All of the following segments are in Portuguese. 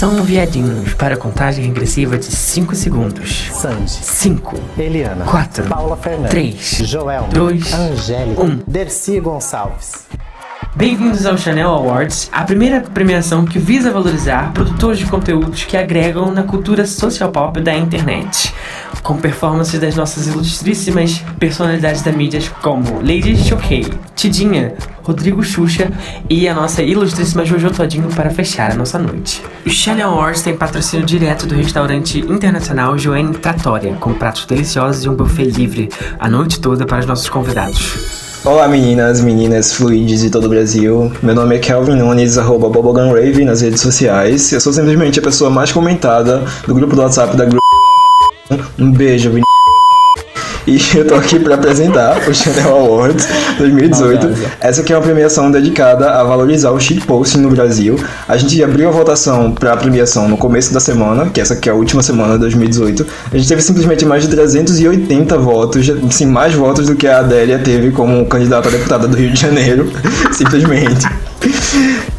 Atenção, viadinhos, para a contagem regressiva de 5 segundos. Sandy, 5, Eliana, Quatro, Paula Fernandes, três, Joelma, dois, Angélica, um. Dercy Gonçalves. Bem-vindos ao Chanel Awards, a primeira premiação que visa valorizar produtores de conteúdos que agregam na cultura social pop da internet, com performances das nossas ilustríssimas personalidades da mídia como Lady Choquei, Tidinha, Rodrigo Xuxa e a nossa ilustríssima Jojo Todinho para fechar a nossa noite. O Chanel Awards tem patrocínio direto do restaurante internacional Joanne Trattoria, com pratos deliciosos e um buffet livre a noite toda para os nossos convidados. Olá meninas, meninas fluides de todo o Brasil. Meu nome é Kelvin Nunes, arroba Bubblegumrave nas redes sociais. Eu sou simplesmente a pessoa mais comentada do grupo do WhatsApp da Gru... Um beijo, Vin... E eu tô aqui para apresentar o Chanel Awards 2018. Essa aqui é uma premiação dedicada a valorizar o shitposting no Brasil. A gente abriu a votação para a premiação no começo da semana, que essa aqui é a última semana de 2018. A gente teve simplesmente mais de 380 votos, assim, mais votos do que a Adélia teve como candidata a deputada do Rio de Janeiro, simplesmente.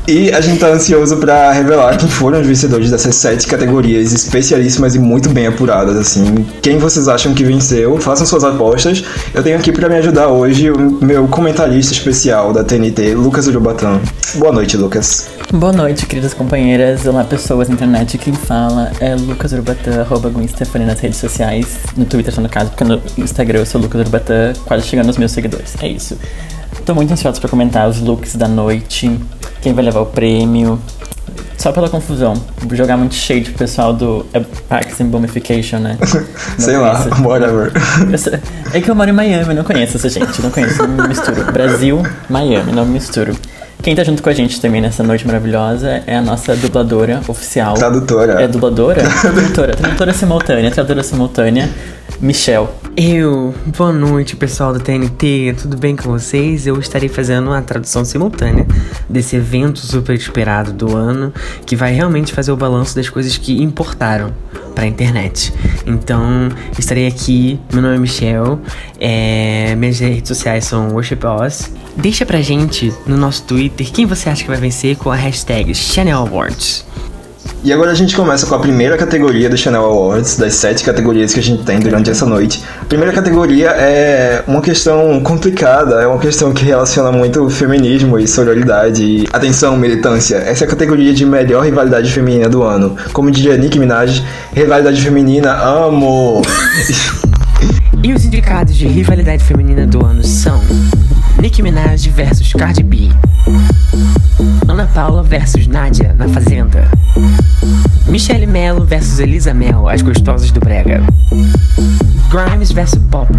E a gente tá ansioso para revelar quem foram os vencedores dessas sete categorias especialíssimas e muito bem apuradas, assim. Quem vocês acham que venceu? Façam suas apostas. Eu tenho aqui para me ajudar hoje o meu comentarista especial da TNT, Lucas Urubatã. Boa noite, Lucas. Boa noite, queridas companheiras. Olá, pessoas na internet. Quem fala é Lucas Urubatã, arroba Gwen nas redes sociais. No Twitter, só no caso, porque no Instagram eu sou Lucas Urubatã, quase chegando aos meus seguidores. É isso. Tô muito ansioso pra comentar os looks da noite, quem vai levar o prêmio. Só pela confusão, vou jogar muito shade pro pessoal do Parks and Bumification, né? Não Sei lá, conheço. whatever. É que eu moro em Miami, eu não conheço essa gente, não conheço, não me misturo. Brasil, Miami, não me misturo. Quem tá junto com a gente também nessa noite maravilhosa é a nossa dubladora oficial. Tradutora. É dubladora? tradutora, tradutora simultânea, tradutora simultânea, Michelle. Eu, boa noite pessoal da TNT, tudo bem com vocês? Eu estarei fazendo a tradução simultânea desse evento super esperado do ano, que vai realmente fazer o balanço das coisas que importaram pra internet. Então, estarei aqui, meu nome é Michel, é, minhas redes sociais são Worship Us. Deixa pra gente no nosso Twitter quem você acha que vai vencer com a hashtag Chanel Awards. E agora a gente começa com a primeira categoria do Chanel Awards, das sete categorias que a gente tem durante essa noite. A primeira categoria é uma questão complicada, é uma questão que relaciona muito feminismo e sororidade. E, atenção, militância, essa é a categoria de melhor rivalidade feminina do ano. Como diria Nicki Minaj, rivalidade feminina, amo! E os indicados de rivalidade feminina do ano são Nicki Minaj versus Cardi B, Ana Paula versus Nadia na Fazenda, Michelle Mello versus Elisa Mel, as gostosas do Brega, Grimes versus Pop,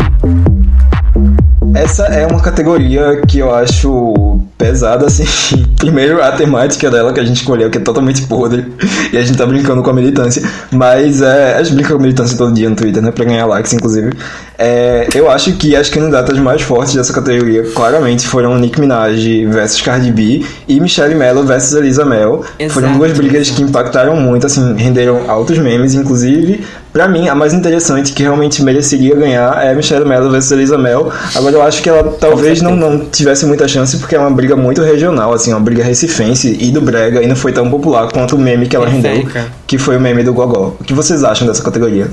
Essa é uma categoria que eu acho pesada, assim. Primeiro, a temática dela que a gente escolheu, que é totalmente podre. E a gente tá brincando com a militância. Mas é, a gente brinca com a militância todo dia no Twitter, né? Pra ganhar likes, inclusive. É, eu acho que as candidatas mais fortes dessa categoria, claramente, foram Nicki Minaj versus Cardi B e Michelle Mello versus Elisa Mel. foram duas brigas exato. que impactaram muito, assim, renderam altos memes, inclusive. Pra mim, a mais interessante, que realmente mereceria ganhar, é Michelle Mello versus Elisa Mel. Agora, eu acho que ela talvez não, não tivesse muita chance, porque é uma briga muito regional, assim, uma briga recifense e do Brega, e não foi tão popular quanto o meme que ela rendeu, que foi o meme do Gogó. O que vocês acham dessa categoria?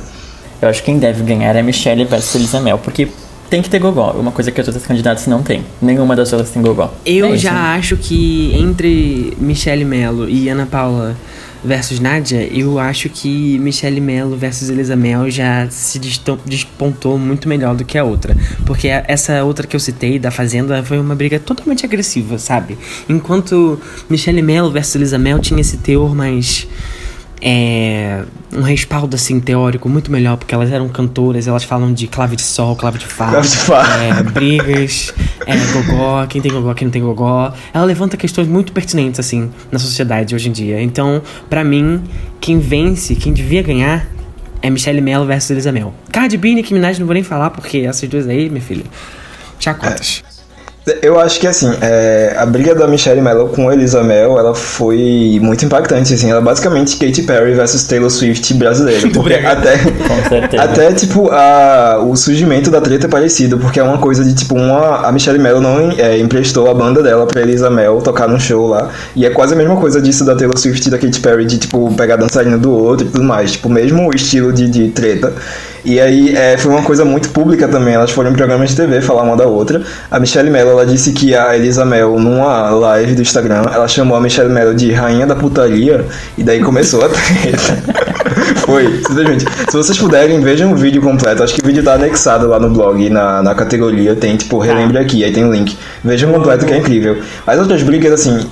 Eu acho que quem deve ganhar é Michelle versus Elisa Mel, porque tem que ter gogó, uma coisa que as outras candidatas não tem. Nenhuma das outras tem gogó. Eu É isso. já acho que entre Michelle Mello e Ana Paula versus Nadia, eu acho que Michelle Mello versus Elisa Mel já se despontou muito melhor do que a outra. Porque essa outra que eu citei, da Fazenda, foi uma briga totalmente agressiva, sabe? Enquanto Michelle Mello versus Elisa Mel tinha esse teor mais é, um respaldo assim teórico muito melhor, porque elas eram cantoras, elas falam de clave de sol, clave de fá, Clave de fá. é, brigas, é, gogó, quem tem gogó, quem não tem gogó. Ela levanta questões muito pertinentes assim na sociedade hoje em dia. Então, pra mim, quem vence, quem devia ganhar é Michelle Mello versus Elisa Mel. Cardi B e Nicki Minaj não vou nem falar, porque essas duas aí, minha filha, chacotas. Eu acho que assim, é, a briga da Michelle Mello com a Elisa Mel, ela foi muito impactante, assim. Ela é basicamente Katy Perry versus Taylor Swift brasileira. Porque até, até tipo, a, o surgimento da treta é parecido, porque é uma coisa de tipo, uma, a Michelle Mello não é, emprestou a banda dela pra Elisa Mel tocar num show lá. E é quase a mesma coisa disso da Taylor Swift e da Katy Perry, de tipo, pegar dançarina do outro e tudo mais. Tipo, mesmo estilo de, de treta. E aí é, foi uma coisa muito pública também. Elas foram em programas de TV falar uma da outra. A Michelle Mello ela disse que a Elisa Mel, numa live do Instagram, ela chamou a Michelle Mello de rainha da putaria. E daí começou a treta. foi, simplesmente. Se vocês puderem, vejam o vídeo completo. Acho que o vídeo tá anexado lá no blog, na, na categoria. Tem tipo, relembre aqui, aí tem o link. Vejam completo que é incrível. As outras brigas, assim,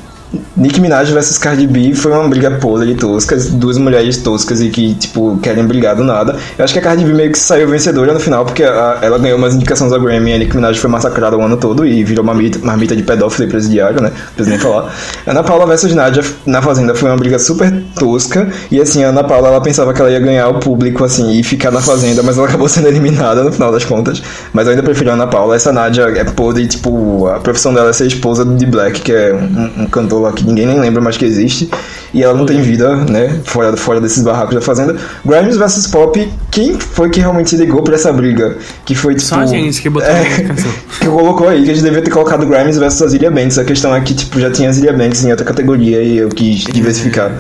Nicki Minaj versus Cardi B foi uma briga podre tosca, duas mulheres toscas e que, tipo, querem brigar do nada. Eu acho que a Cardi B meio que saiu vencedora no final, porque a- ela ganhou umas indicações ao Grammy e a Nicki Minaj foi massacrada o ano todo e virou uma marmita, marmita de pedófilo e presidiário, né? Não preciso nem falar. Ana Paula versus Nadia na Fazenda foi uma briga super tosca e, assim, a Ana Paula, ela pensava que ela ia ganhar o público, assim, e ficar na Fazenda, mas ela acabou sendo eliminada no final das contas. Mas eu ainda prefiro a Ana Paula. Essa Nadia é podre, tipo, a profissão dela é ser esposa de Black, que é um, um cantor lá que ninguém nem lembra mais que existe. E ela não tem vida, né? Fora, fora desses barracos da Fazenda. Grimes versus Pop, quem foi que realmente ligou pra essa briga? Que foi tipo. Só a gente que botou é, indicação. que colocou aí, que a gente devia ter colocado Grimes versus Azilia Banks. A questão é que, tipo, já tinha Azilia Banks em outra categoria e eu quis diversificar.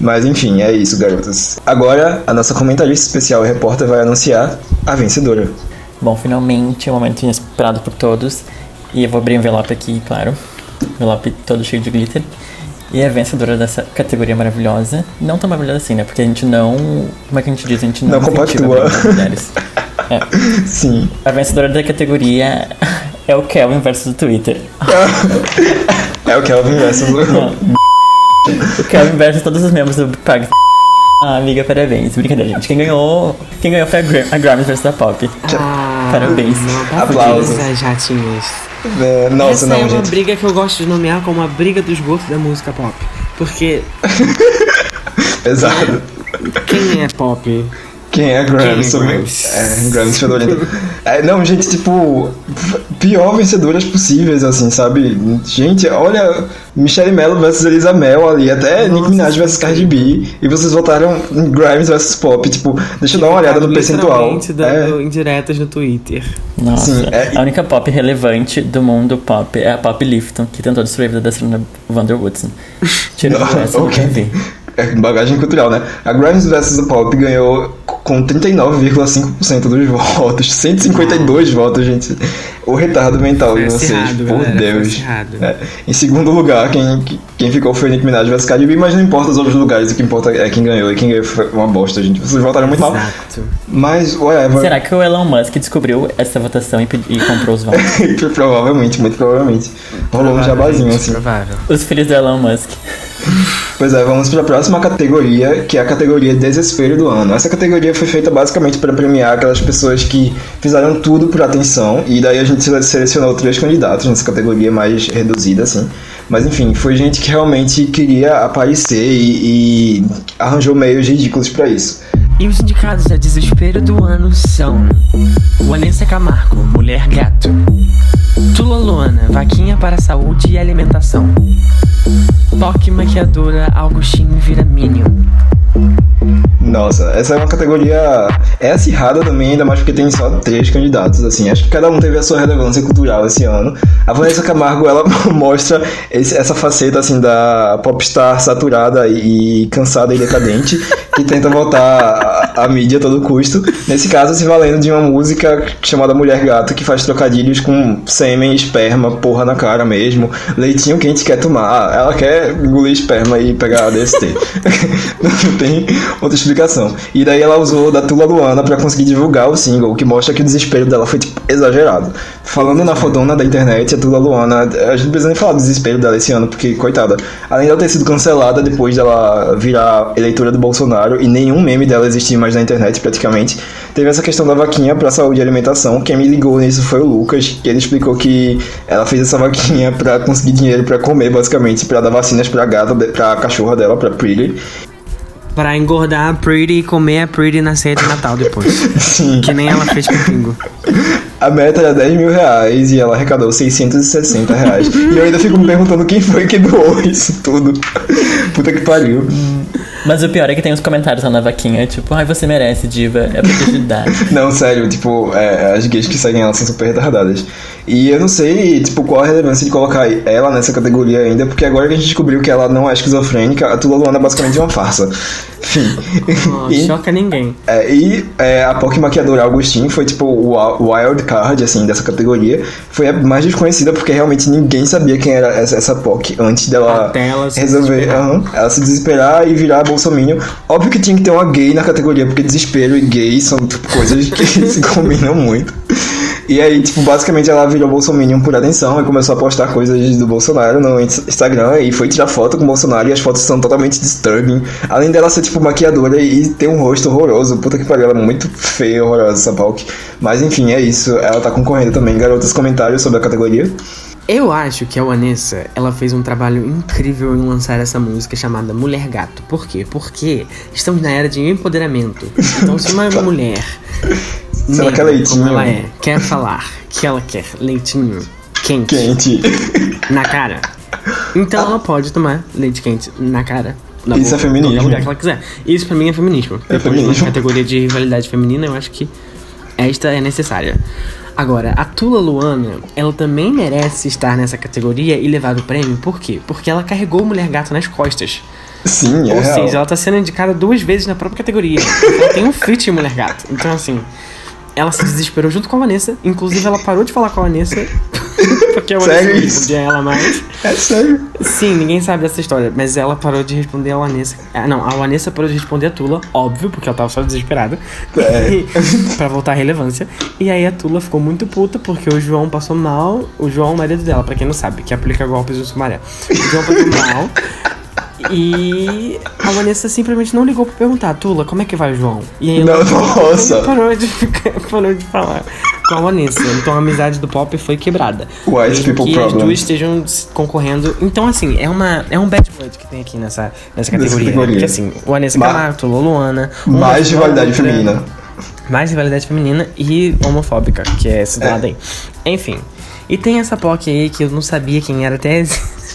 Mas enfim, é isso, garotas. Agora, a nossa comentarista especial e repórter vai anunciar a vencedora. Bom, finalmente é um momento inesperado por todos. E eu vou abrir o envelope aqui, claro. Envelope todo cheio de glitter. E a vencedora dessa categoria maravilhosa. Não tão maravilhosa assim, né? Porque a gente não. Como é que a gente diz? A gente não, Não compactua. mulheres. É. Sim. A vencedora da categoria é o Kelvin versus o Twitter. É o Kelvin versus o. O Kelvin versus todos os membros do Pag. Ah, amiga, parabéns. Brincadeira, gente. Quem ganhou, quem ganhou foi a, Gra a Grammys versus a Pop. Ah, Parabéns. Não, Aplausos. Essas ratinhas. É, nossa, Essa não, é uma gente. briga que eu gosto de nomear como a briga dos gostos da música pop. Porque Exato. quem é pop? Quem é Grams? Quem é Grams? É, fedorento. É, não, gente, tipo, pior vencedoras possíveis, assim, sabe? Gente, olha, Michelle Mello versus Elisa Mel ali, até Nick Minaj versus Cardi B, e vocês votaram em Grimes versus Pop, tipo, deixa eu dar uma olhada no percentual. Dando É, indiretas no Twitter. Nossa, Sim, é- a única pop relevante do mundo pop é a Pop Lifton, que tentou destruir a vida da Serena Vander Woodson. Tirando essa, eu ok. nunca vi. é bagagem cultural, né? A Grimes versus a Pop ganhou com 39,5% dos votos, 152 votos, gente. O retardo mental de vocês, por galera, Deus. É. Em segundo lugar, quem, quem ficou foi Nick Minaj versus Cardi B, mas não importa os outros lugares, o que importa é quem ganhou. E quem ganhou foi uma bosta, gente. Vocês votaram muito mal. Exato. Mas, whatever. Será que o Elon Musk descobriu essa votação e, e comprou os votos? provavelmente, muito provavelmente. Rolou um jabazinho, assim. Provável. os filhos do Elon Musk. Pois é, vamos para a próxima categoria, que é a categoria Desespero do Ano. Essa categoria foi feita basicamente para premiar aquelas pessoas que fizeram tudo por atenção, e daí a gente sele- selecionou três candidatos nessa categoria mais reduzida, assim. Mas enfim, foi gente que realmente queria aparecer e, e arranjou meios ridículos para isso. E os indicados a desespero do ano são Vanessa Camargo, Mulher Gato Tula Luana, Vaquinha para Saúde e Alimentação Toque Maquiadora, Augustinho Nossa, essa é uma categoria. É acirrada também, ainda mais porque tem só três candidatos, assim. Acho que cada um teve a sua relevância cultural esse ano. A Vanessa Camargo, ela mostra esse- essa faceta, assim, da popstar saturada e cansada e decadente, que tenta voltar à, mídia a todo custo. Nesse caso, se valendo de uma música chamada Mulher Gato, que faz trocadilhos com sêmen, esperma, porra na cara mesmo, leitinho quente quer tomar. Ela quer engolir esperma e pegar DST. Não tem outra explicação. E daí ela usou da Tula Luana pra conseguir divulgar o single, o que mostra que o desespero dela foi, tipo, exagerado. Falando na fodona da internet, a Tula Luana, a gente precisa nem falar do desespero dela esse ano, porque, coitada, além dela ter sido cancelada depois dela virar eleitora do Bolsonaro e nenhum meme dela existir mais na internet, praticamente, teve essa questão da vaquinha pra saúde e alimentação. Quem me ligou nisso foi o Lucas, que ele explicou que ela fez essa vaquinha pra conseguir dinheiro pra comer, basicamente, pra dar vacinas pra gata, pra cachorra dela, pra Pretty. Pra engordar a Pretty e comer a Pretty na ceia de Natal depois. Sim. Que nem ela fez com o Pingo. A meta era 10 mil reais e ela arrecadou 660 reais. e eu ainda fico me perguntando quem foi que doou isso tudo. Puta que pariu. Mas o pior é que tem os comentários lá na vaquinha, tipo, ai, você merece, diva, é pra te ajudar. Não, sério, tipo, é, as gays que seguem ela são super retardadas. E eu não sei, tipo, qual a relevância de colocar ela nessa categoria ainda, porque agora que a gente descobriu que ela não é esquizofrênica, a Tula Luana é basicamente uma farsa. Enfim. E- choca ninguém. É, e é, a POC maquiadora Augustin foi tipo o wild card assim dessa categoria. Foi a mais desconhecida porque realmente ninguém sabia quem era essa, essa POC antes dela Até ela se resolver, aham, ela se desesperar e virar bolsominion. Óbvio que tinha que ter uma gay na categoria porque desespero e gay são tipo, coisas que se combinam muito. E aí, tipo, basicamente ela virou Bolsominion por atenção e começou a postar coisas do Bolsonaro no Ins- Instagram e foi tirar foto com o Bolsonaro e as fotos são totalmente disturbing. Além dela ser, tipo, maquiadora e ter um rosto horroroso. Puta que pariu, ela é muito feia, horrorosa essa Palk. Mas enfim, é isso. Ela tá concorrendo também. Garotas, comentários sobre a categoria? Eu acho que a Vanessa, ela fez um trabalho incrível em lançar essa música chamada Mulher Gato. Por quê? Porque estamos na era de empoderamento. Então, se uma mulher Se ela negra, quer leitinho. como ela é, quer falar que ela quer leitinho quente Quente. na cara, então ela pode tomar leite quente na cara. Na Isso é boca, em feminismo. lugar que ela quiser. Isso pra mim é feminismo. É Depois feminismo. na categoria de rivalidade feminina, eu acho que esta é necessária. Agora, a Tula Luana, ela também merece estar nessa categoria e levar o prêmio, por quê? Porque ela carregou o Mulher Gato nas costas. Sim, é Ou real. seja, ela tá sendo indicada duas vezes na própria categoria. ela tem um feat em Mulher Gato. Então, assim, ela se desesperou junto com a Vanessa. Inclusive, ela parou de falar com a Vanessa. Porque Sério não isso? respondia ela mais. É sério. Sim, ninguém sabe dessa história, mas ela parou de responder a Vanessa. Ah, não, a Vanessa parou de responder a Tula, óbvio, porque ela tava só desesperada. É. pra voltar à relevância. E aí a Tula ficou muito puta porque o João passou mal. O João é o marido dela, pra quem não sabe, que aplica golpes no sumaré. O João passou mal. E a Vanessa simplesmente não ligou pra perguntar, Tula, como é que vai o João? E aí ela Não, nossa. parou de, ficar- parou de falar com a Vanessa. Então a amizade do pop foi quebrada. White Mesmo people que as problem. duas estejam concorrendo. Então, assim, é, uma, é um bad blood que tem aqui nessa, nessa categoria. categoria. Porque, assim, o Vanessa Ma- Camargo, Tula Luana. Mais rivalidade feminina. Mais rivalidade feminina e homofóbica, que é esse É. lado aí. Enfim. E tem essa POC aí que eu não sabia quem era até.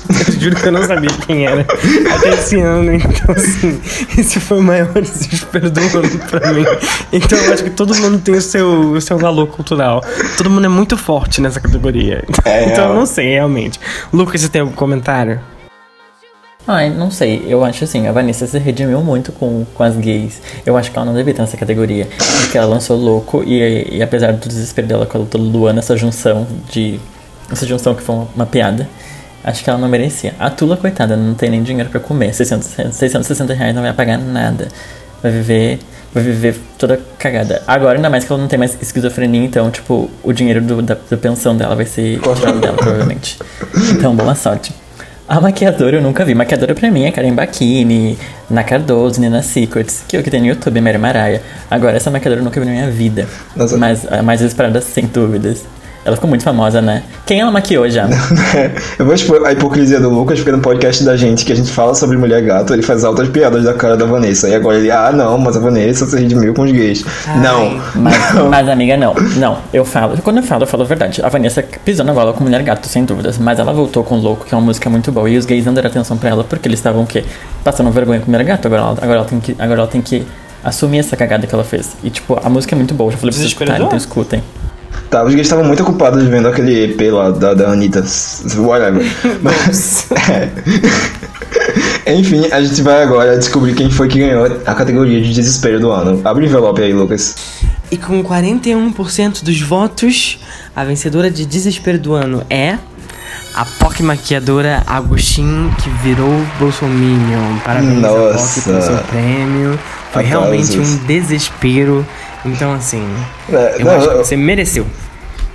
Eu juro que eu não sabia quem era até esse ano. Então, assim, esse foi o maior desespero do ano pra mim. Então, eu acho que todo mundo tem o seu, o seu valor cultural. Todo mundo é muito forte nessa categoria. É, então, eu não sei, realmente. Lucas, você tem algum comentário? Ai, não sei. Eu acho assim, a Vanessa se redimiu muito com, com as gays. Eu acho que ela não devia estar nessa categoria. Porque ela lançou louco e, e apesar do desespero dela com a luta Luana, essa junção de. Essa junção que foi uma, uma piada. Acho que ela não merecia. A Tula, coitada, não tem nem dinheiro pra comer. 600, 660 reais não vai pagar nada. Vai viver. Vai viver toda cagada. Agora, ainda mais que ela não tem mais esquizofrenia, então, tipo, o dinheiro do, da, da pensão dela vai ser tirado dela, provavelmente. Então, boa sorte. A maquiadora eu nunca vi. Maquiadora pra mim é Karen Bakini, Na Cardoso, Nina Secrets, que é o que tem no YouTube, Mary Maraia. Agora, essa maquiadora eu nunca vi na minha vida. Nossa. Mas a mais esperada, sem dúvidas. Ela ficou muito famosa, né? Quem ela maquiou já? Eu vou expor a hipocrisia do Lucas, porque no podcast da gente, que a gente fala sobre mulher gato, ele faz altas piadas da cara da Vanessa. E agora ele, ah, não, mas a Vanessa se redimiu com os gays. Não. Mas, mas, amiga, não. Não, eu falo. Quando eu falo, eu falo a verdade. A Vanessa pisou na bola com Mulher Gato, sem dúvidas. Mas ela voltou com Louco, que é uma música muito boa. E os gays não deram atenção pra ela porque eles estavam o quê? Passando vergonha com Mulher Gato. Agora ela, agora ela, tem, que, agora ela tem que assumir essa cagada que ela fez. E, tipo, a música é muito boa. Eu já falei pra vocês escutarem, então escutem. Tá, os gays estavam muito ocupados vendo aquele EP lá da, da Anitta. Whatever. Mas, é. Enfim, a gente vai agora descobrir quem foi que ganhou a categoria de desespero do ano. Abre o envelope aí, Lucas. E com 41% dos votos, a vencedora de desespero do ano é a POC maquiadora Agostinho, que virou Bolsominion. Parabéns a POC Nossa. pelo seu prêmio. Foi realmente Aplausos. um desespero. Então, assim, É, eu não, acho que você mereceu.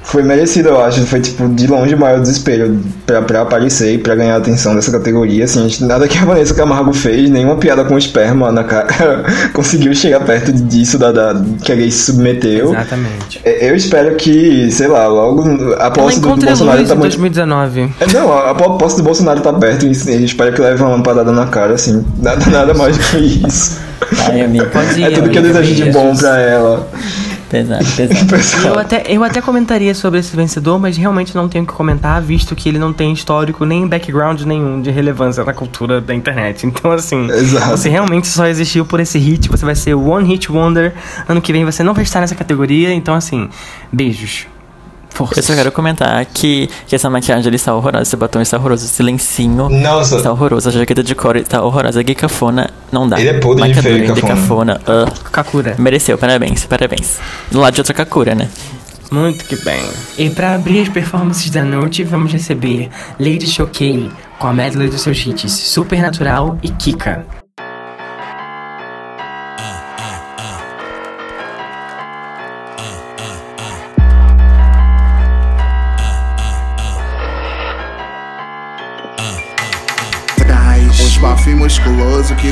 Foi merecido, eu acho. Foi, tipo, de longe o maior desespero pra, pra aparecer e pra ganhar a atenção dessa categoria. Assim, nada que a Vanessa Camargo fez, nenhuma piada com esperma na cara conseguiu chegar perto disso da, da, que a gay se submeteu. Exatamente. É, Eu espero que, sei lá, logo a posse do, do Bolsonaro tá em muito. 2019. É, Não, a a posse do Bolsonaro tá perto e eu espero que leve uma lampadada na cara, assim. Nada, nada mais do que isso. Ai, ir, É tudo que eu amiga, desejo de bom pra ela. Pesado, pesado. Pessoal. Eu até, eu até comentaria sobre esse vencedor, mas realmente não tenho o que comentar, visto que ele não tem histórico nem background nenhum de relevância na cultura da internet. Então, assim, Exato. você realmente só existiu por esse hit, você vai ser One Hit Wonder. Ano que vem você não vai estar nessa categoria, então, assim, beijos. Força. Eu só quero comentar que, que essa maquiagem ali está horrorosa, esse batom está horroroso, esse lencinho Nossa. está horroroso, a jaqueta de couro está horrorosa, a Gicafona não dá. Ele é podre de feio, Gicafona. Gicafona, ah, Kakura. mereceu, parabéns, parabéns. Do lado de outra Kakura, né? Muito que bem. E pra abrir as performances da noite, vamos receber Lady Choquei com a medley dos seus hits Supernatural e Kika.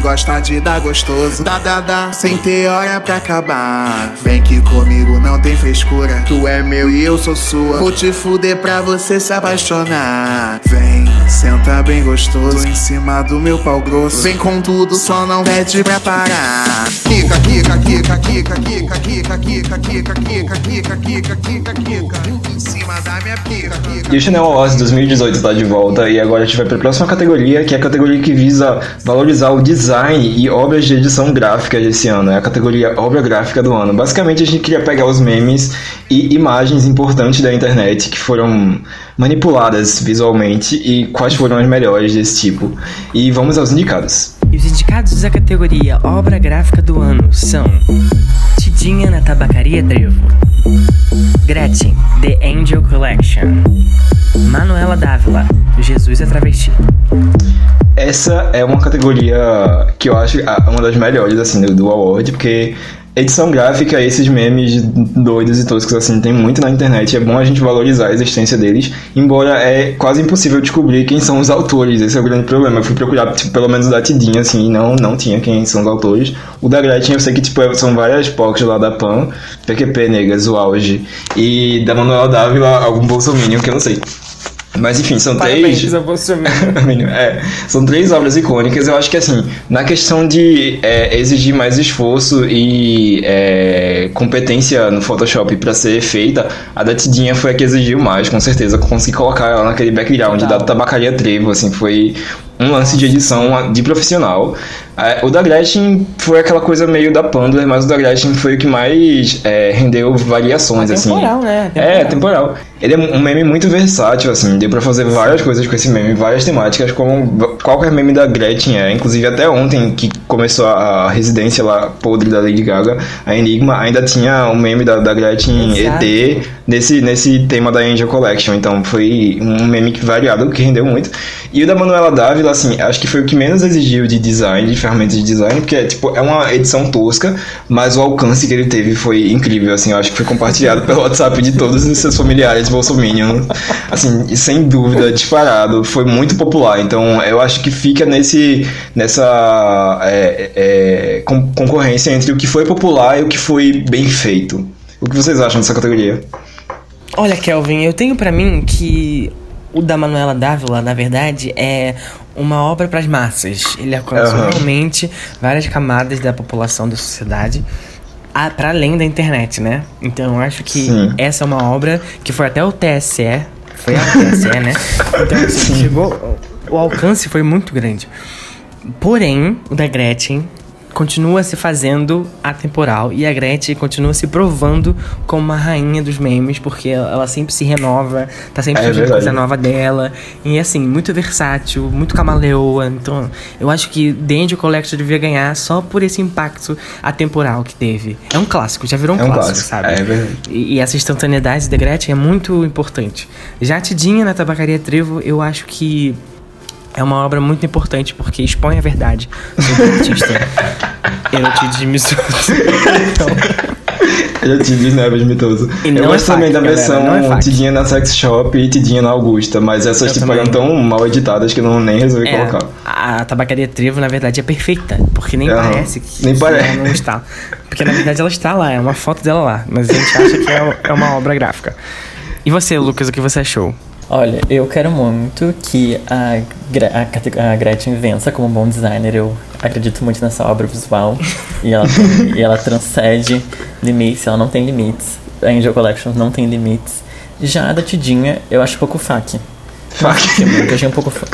Gosta de dar gostoso. Dá, dá, dá, sem ter hora pra acabar. Vem que comigo não tem frescura. Tu é meu e eu sou sua. Vou te fuder pra você se apaixonar. Vem, senta bem gostoso em cima do meu pau grosso. Vem com tudo, só não pede pra parar. Kika, kika, kika, kika, kika, kika, kika, kika, kika, kika, kika, kika, kika. E o Chanel Awards 2018 está de volta e agora a gente vai para a próxima categoria, que é a categoria que visa valorizar o design e obras de edição gráfica desse ano. É a categoria obra gráfica do ano. Basicamente a gente queria pegar os memes e imagens importantes da internet que foram manipuladas visualmente e quais foram as melhores desse tipo. E vamos aos indicados. E os indicados da categoria Obra Gráfica do Ano são Tidinha na Tabacaria Trevo Gretchen, The Angel Collection Manuela Dávila, Jesus é Travesti Essa é uma categoria que eu acho ah, uma das melhores, assim, do, do award, porque edição gráfica, esses memes doidos e toscos, assim, tem muito na internet. É bom a gente valorizar a existência deles, embora é quase impossível descobrir quem são os autores. Esse é o grande problema. Eu fui procurar, tipo, pelo menos da Tidinha, assim, e não, não tinha quem são os autores. O da Gretchen, eu sei que, tipo, são várias POCs lá da PAN, PQP, Negas, o Auge, e da Manuela Dávila, algum bolsominion que eu não sei. Mas enfim, são três. a você É, são três obras icônicas. Eu acho que, assim, na questão de é, exigir mais esforço e é, competência no Photoshop pra ser feita, a da Tidinha foi a que exigiu mais, com certeza. Consegui colocar ela naquele background da Tabacaria Trevo, assim, foi um lance de edição de profissional. É, o da Gretchen foi aquela coisa meio da Pandler, mas o da Gretchen foi o que mais é, rendeu variações, assim. Temporal, né? É, temporal. Ele é um meme muito versátil, assim, deu pra fazer várias coisas com esse meme, várias temáticas, como qualquer meme da Gretchen é. Inclusive, até ontem, que começou a residência lá podre da Lady Gaga, a Enigma, ainda tinha um meme da, da Gretchen Exato. ET nesse, nesse tema da Angel Collection. Então, foi um meme variado, que rendeu muito. E o da Manuela Dávila, assim, acho que foi o que menos exigiu de design, de ferramentas de design, porque, tipo, é uma edição tosca, mas o alcance que ele teve foi incrível, assim, eu acho que foi compartilhado pelo WhatsApp de todos os seus familiares bolsominion, assim, sem dúvida, disparado, foi muito popular, então eu acho que fica nesse, nessa é, é, con- concorrência entre o que foi popular e o que foi bem feito. O que vocês acham dessa categoria? Olha, Kelvin, eu tenho pra mim que o da Manuela Dávila, na verdade, é uma obra pras massas. Ele alcançou Aham. realmente várias camadas da população, da sociedade. A- Pra além da internet, né? Então eu acho que Sim. essa é uma obra que foi até o TSE. Foi ao TSE, né? Então assim, chegou. O alcance foi muito grande. Porém, o da Gretchen continua se fazendo atemporal e a Gretchen continua se provando como uma rainha dos memes, porque ela sempre se renova, tá sempre É surgindo verdade. coisa nova dela. E assim, muito versátil, muito camaleoa. Então, eu acho que The Angel Collection devia ganhar só por esse impacto atemporal que teve. É um clássico, já virou um, É um clássico, clássico, sabe? é verdade. E, e essa instantaneidade da Gretchen é muito importante. Já a Tidinha na Tabacaria Trevo, eu acho que é uma obra muito importante porque expõe a verdade sobre o artista. Eu te diminuo. Então, é Tid Neves mitoso. Eu é gosto também fac, da galera, versão é. Tidinha na Sex Shop e Tidinha na Augusta, mas essas Eu tipo também. eram tão mal editadas que eu não nem resolvi É, colocar. a tabacaria Trevo, na verdade, é perfeita. Porque nem Aham. parece que, Nem que parece. ela não está. Porque na verdade ela está lá, é uma foto dela lá. Mas a gente acha que é, é uma obra gráfica. E você, Lucas, o que você achou? Olha, eu quero muito que a, a, a Gretchen vença como um bom designer. Eu acredito muito nessa obra visual. e, ela tem- e ela transcende limites, ela não tem limites. A Angel Collection não tem limites. Já a da Tidinha, eu acho um pouco fac. Fac. Eu achei um pouco. fa-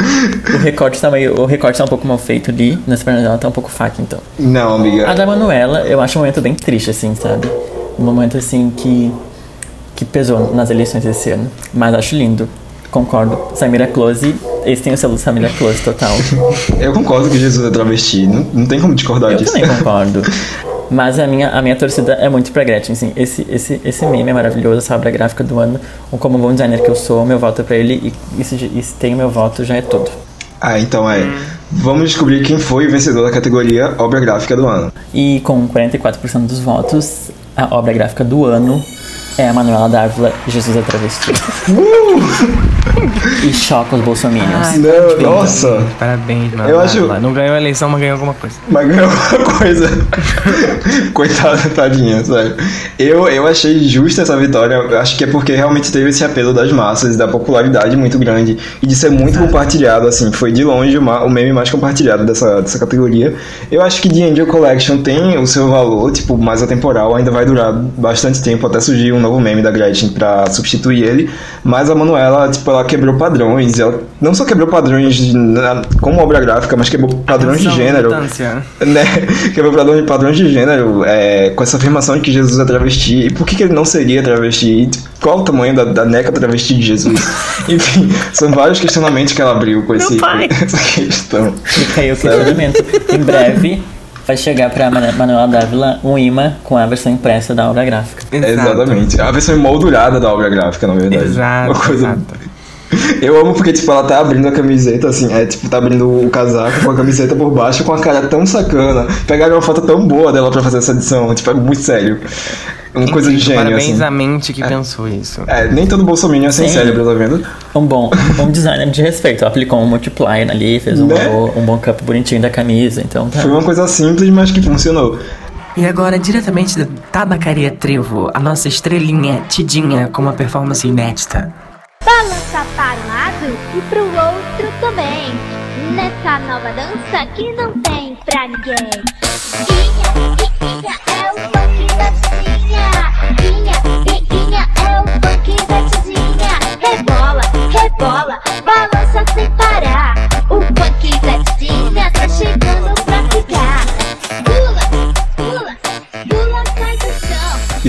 O recorte tá meio. O recorte tá um pouco mal feito ali. Nas pernas dela tá um pouco fac, então. Não, amiga. A da Manuela, eu acho um momento bem triste, assim, sabe? Um momento, assim, que, que pesou nas eleições desse ano. Mas acho lindo. Concordo. Samira Close, esse tem o selo Samira Close total. Eu concordo que Jesus é travesti, não, não tem como discordar Eu disso. também concordo. Mas a minha, a minha torcida é muito pra Gretchen, assim. Esse, esse, esse meme é maravilhoso, essa obra gráfica do ano. Como bom designer que eu sou, meu voto é pra ele. E, e, se, e se tem o meu voto, já é tudo. Ah, então é. Vamos descobrir quem foi o vencedor da categoria Obra Gráfica do Ano. E com 44% dos votos, a obra gráfica do ano é a Manuela Dávila, Jesus é travesti. e choca os bolsominions. Não, nossa, Parabéns, mano. Eu acho- Não ganhou a eleição, mas ganhou alguma coisa. mas ganhou alguma coisa. Coitada, tadinha, sério. Eu, eu achei justa essa vitória. Eu acho que é porque realmente teve esse apelo das massas, da popularidade muito grande e de ser muito compartilhado, assim. Foi de longe o meme mais compartilhado dessa, dessa categoria. Eu acho que The Angel Collection tem o seu valor, tipo, mais atemporal, ainda vai durar bastante tempo até surgir um novo meme da Gretchen pra substituir ele. Mas a Manuela, tipo, ela quebrou padrões. Ela não só quebrou padrões de- na- como obra gráfica, mas quebrou padrões de gênero né, quebrou padrões, padrões de gênero, é, com essa afirmação de que Jesus é travesti, e por que, que ele não seria travesti? Qual o tamanho da, da neca travesti de Jesus? Enfim, são vários questionamentos que ela abriu com esse, pai. essa questão. Fica aí o questionamento. em breve vai chegar pra Manu- Manuela Dávila um imã com a versão impressa da obra gráfica. Exato. Exatamente. A versão emoldurada da obra gráfica, na verdade. Exato, Uma coisa... exato. Eu amo porque, tipo, ela tá abrindo a camiseta, assim, é, tipo, tá abrindo o casaco com a camiseta por baixo com a cara tão sacana. Pegaram uma foto tão boa dela pra fazer essa edição, tipo, é muito sério. Uma coisa de gênio, Parabéns assim. à mente que pensou isso. É, nem todo bolsominion é sem Sim. cérebro, tá vendo? Um bom, um bom designer de respeito. Aplicou um multiplier ali, fez um, Né? bo- um bom cup bonitinho da camisa, então tá. Foi uma coisa simples, mas que funcionou. E agora, diretamente da Tabacaria Trevo, a nossa estrelinha Tidinha com uma performance inédita. Balança para um lado e pro outro também. Nessa nova dança que não tem pra ninguém. Guinha, guinha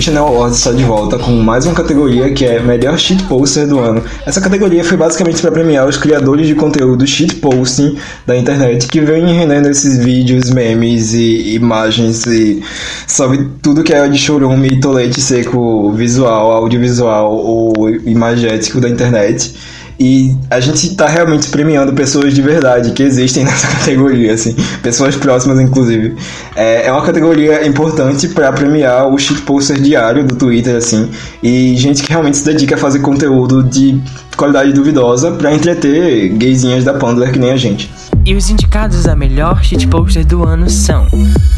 chão. E Chanel Awards está de volta com mais uma categoria que é Melhor Shit Poster do ano. Essa categoria foi basicamente para premiar os criadores de conteúdo shitposting da internet que vêm rendendo esses vídeos, memes e imagens e sobre tudo que é de chorume e tolete seco visual, audiovisual ou imagético da internet. E a gente tá realmente premiando pessoas de verdade que existem nessa categoria, assim, pessoas próximas, inclusive. É, é uma categoria importante para premiar o shitposter diário do Twitter, assim, e gente que realmente se dedica a fazer conteúdo de qualidade duvidosa para entreter gaysinhas da Pandler que nem a gente. E os indicados a melhor shitposter do ano são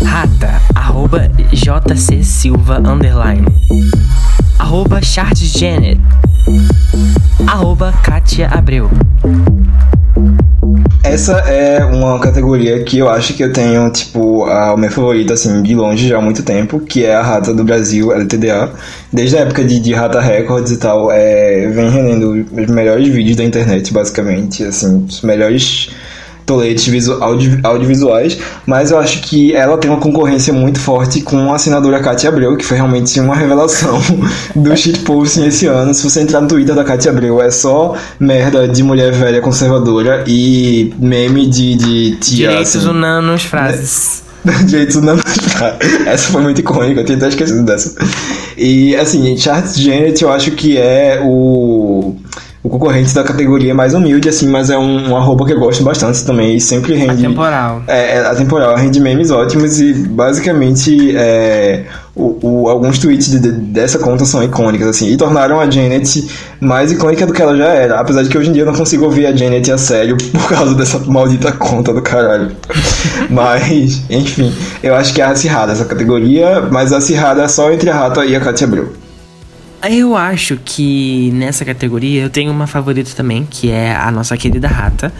Rata, arroba JC Silva, underline Arroba Charles Janet Arroba Katia Abreu Essa é uma categoria que eu acho que eu tenho, tipo, a minha favorita, assim, de longe já há muito tempo, que é a Rata do Brasil, LTDA. Desde a época de, de Rata Records e tal, é, vem rendendo os melhores vídeos da internet, basicamente, assim, os melhores toletes visu audi audiovisuais, mas eu acho que ela tem uma concorrência muito forte com a assinadora Katia Abreu, que foi realmente uma revelação do shitposting esse ano. Se você entrar no Twitter da Katia Abreu, é só merda de mulher velha conservadora e meme de, de tia. Direitos assim. humanos, frases Direitos humanos. Essa foi muito icônica, eu tinha até esquecido dessa. E assim, Charles Janet eu acho que é o, o concorrente da categoria mais humilde, assim, mas é um, uma roupa que eu gosto bastante também e sempre rende. Atemporal É, é atemporal, rende memes ótimos e basicamente é o, o- alguns tweets de- de- dessa conta são icônicos, assim, e tornaram a Janet mais icônica do que ela já era. Apesar de que hoje em dia eu não consigo ouvir a Janet a sério por causa dessa maldita conta do caralho. Mas, enfim, eu acho que é acirrada essa categoria, mas acirrada é só entre a Rata e a Katia Abreu. Eu acho que nessa categoria eu tenho uma favorita também, que é a nossa querida Rata.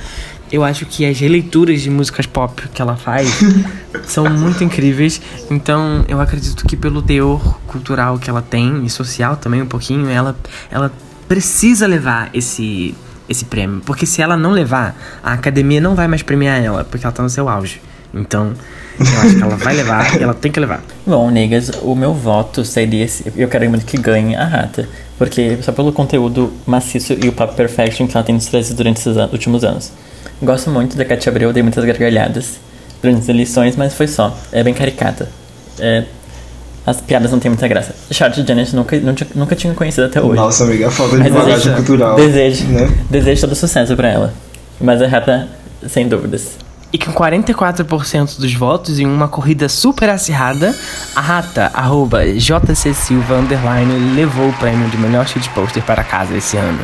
Eu acho que as releituras de músicas pop que ela faz são muito incríveis. Então eu acredito que pelo teor cultural que ela tem e social também um pouquinho, ela, ela precisa levar esse, esse prêmio. Porque se ela não levar, a academia não vai mais premiar ela, porque ela tá no seu auge. Então eu acho que ela vai levar e ela tem que levar. Bom, negas, o meu voto seria. esse- Eu quero muito que ganhe a rata. Porque só pelo conteúdo maciço e o pop perfection que ela tem nos trazido durante esses an- últimos anos. Gosto muito da Katia Abreu, dei muitas gargalhadas durante as eleições, mas foi só. É bem caricata. É, as piadas não têm muita graça. Charlotte Janet nunca, nunca, nunca tinha conhecido até hoje. Nossa, amiga, a falta de bagagem desejo- cultural. Desejo, né? desejo todo sucesso pra ela. Mas a rata, sem dúvidas. E com 44% dos votos em uma corrida super acirrada, a Rata, arroba JC Silva, underline, levou o prêmio de melhor shit poster para casa esse ano.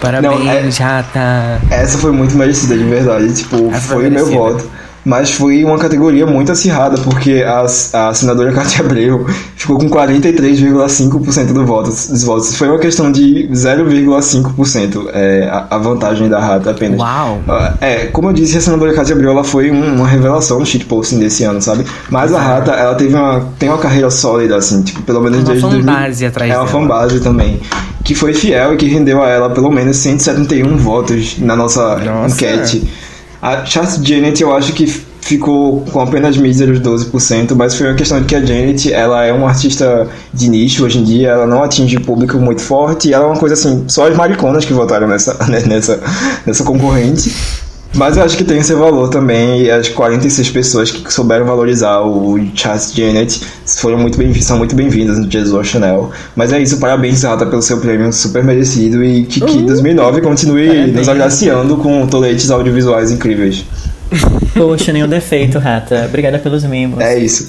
Parabéns, Rata! Essa foi muito merecida, de verdade. Tipo, Essa foi o meu voto. Mas foi uma categoria muito acirrada, porque a, a senadora Cátia Abreu ficou com 43,5% do voto, dos votos. Foi uma questão de 0,5% é, a, a vantagem da rata apenas. Uau! Ah, É, como eu disse, a senadora Cátia Abreu ela foi um- uma revelação no shitposting desse ano, sabe? Mas a Rata, ela teve uma, tem uma carreira sólida, assim, tipo, pelo menos Uma desde... 2000 fanbase atrás É uma fanbase também. Que foi fiel e que rendeu a ela pelo menos 171 votos na nossa Nossa. enquete. A Charles Janet eu acho que ficou com apenas míseros 12%, mas foi uma questão de que a Janet, ela é uma artista de nicho hoje em dia, ela não atinge público muito forte, ela é uma coisa assim, só as mariconas que votaram nessa, nessa, nessa concorrente. Mas eu acho que tem seu valor também, e as 46 pessoas que souberam valorizar o Charles Janet foram muito bem, são muito bem-vindas no Jesus Chanel. Mas é isso, parabéns, Rata, pelo seu prêmio super merecido e que, que 2009 continue Parabéns. nos agraciando com toletes audiovisuais incríveis. Poxa, nenhum defeito, rata. Obrigada pelos mimos. É isso.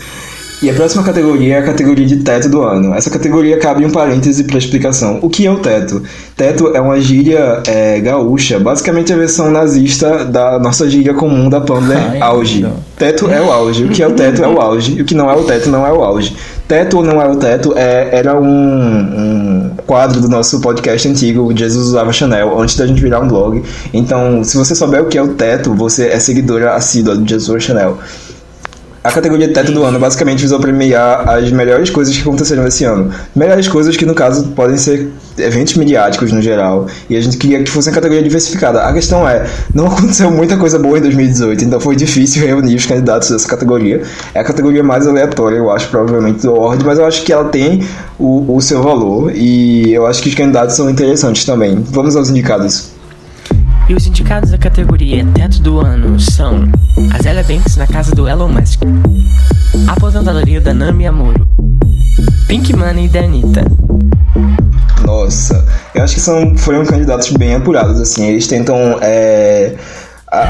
E a próxima categoria é a categoria de teto do ano. Essa categoria cabe um parêntese para explicação. O que é o teto? Teto é uma gíria é, gaúcha, basicamente a versão nazista da nossa gíria comum da Tumblr Ai, auge. não. Teto é o auge. O que é o teto é o auge. E o que não é o teto não é o auge. Teto ou não é o teto é, era um, um quadro do nosso podcast antigo, o Jesus Usava Chanel, antes da gente virar um blog. Então, se você souber o que é o teto, você é seguidora assídua do Jesus Chanel. A categoria Teto do Ano basicamente visou premiar as melhores coisas que aconteceram esse ano. Melhores coisas que, no caso, podem ser eventos midiáticos no geral. E a gente queria que fosse uma categoria diversificada. A questão é, não aconteceu muita coisa boa em 2018, então foi difícil reunir os candidatos dessa categoria. É a categoria mais aleatória, eu acho, provavelmente, do Award, mas eu acho que ela tem o, o seu valor. E eu acho que os candidatos são interessantes também. Vamos aos indicados. E os indicados da categoria Teto do Ano são a Zélia Banks na casa do Elon Musk, aposentadoria da Nami Amuro, Pink Money da Anitta, Nossa, eu acho que são, foram candidatos bem apurados, assim, eles tentam é,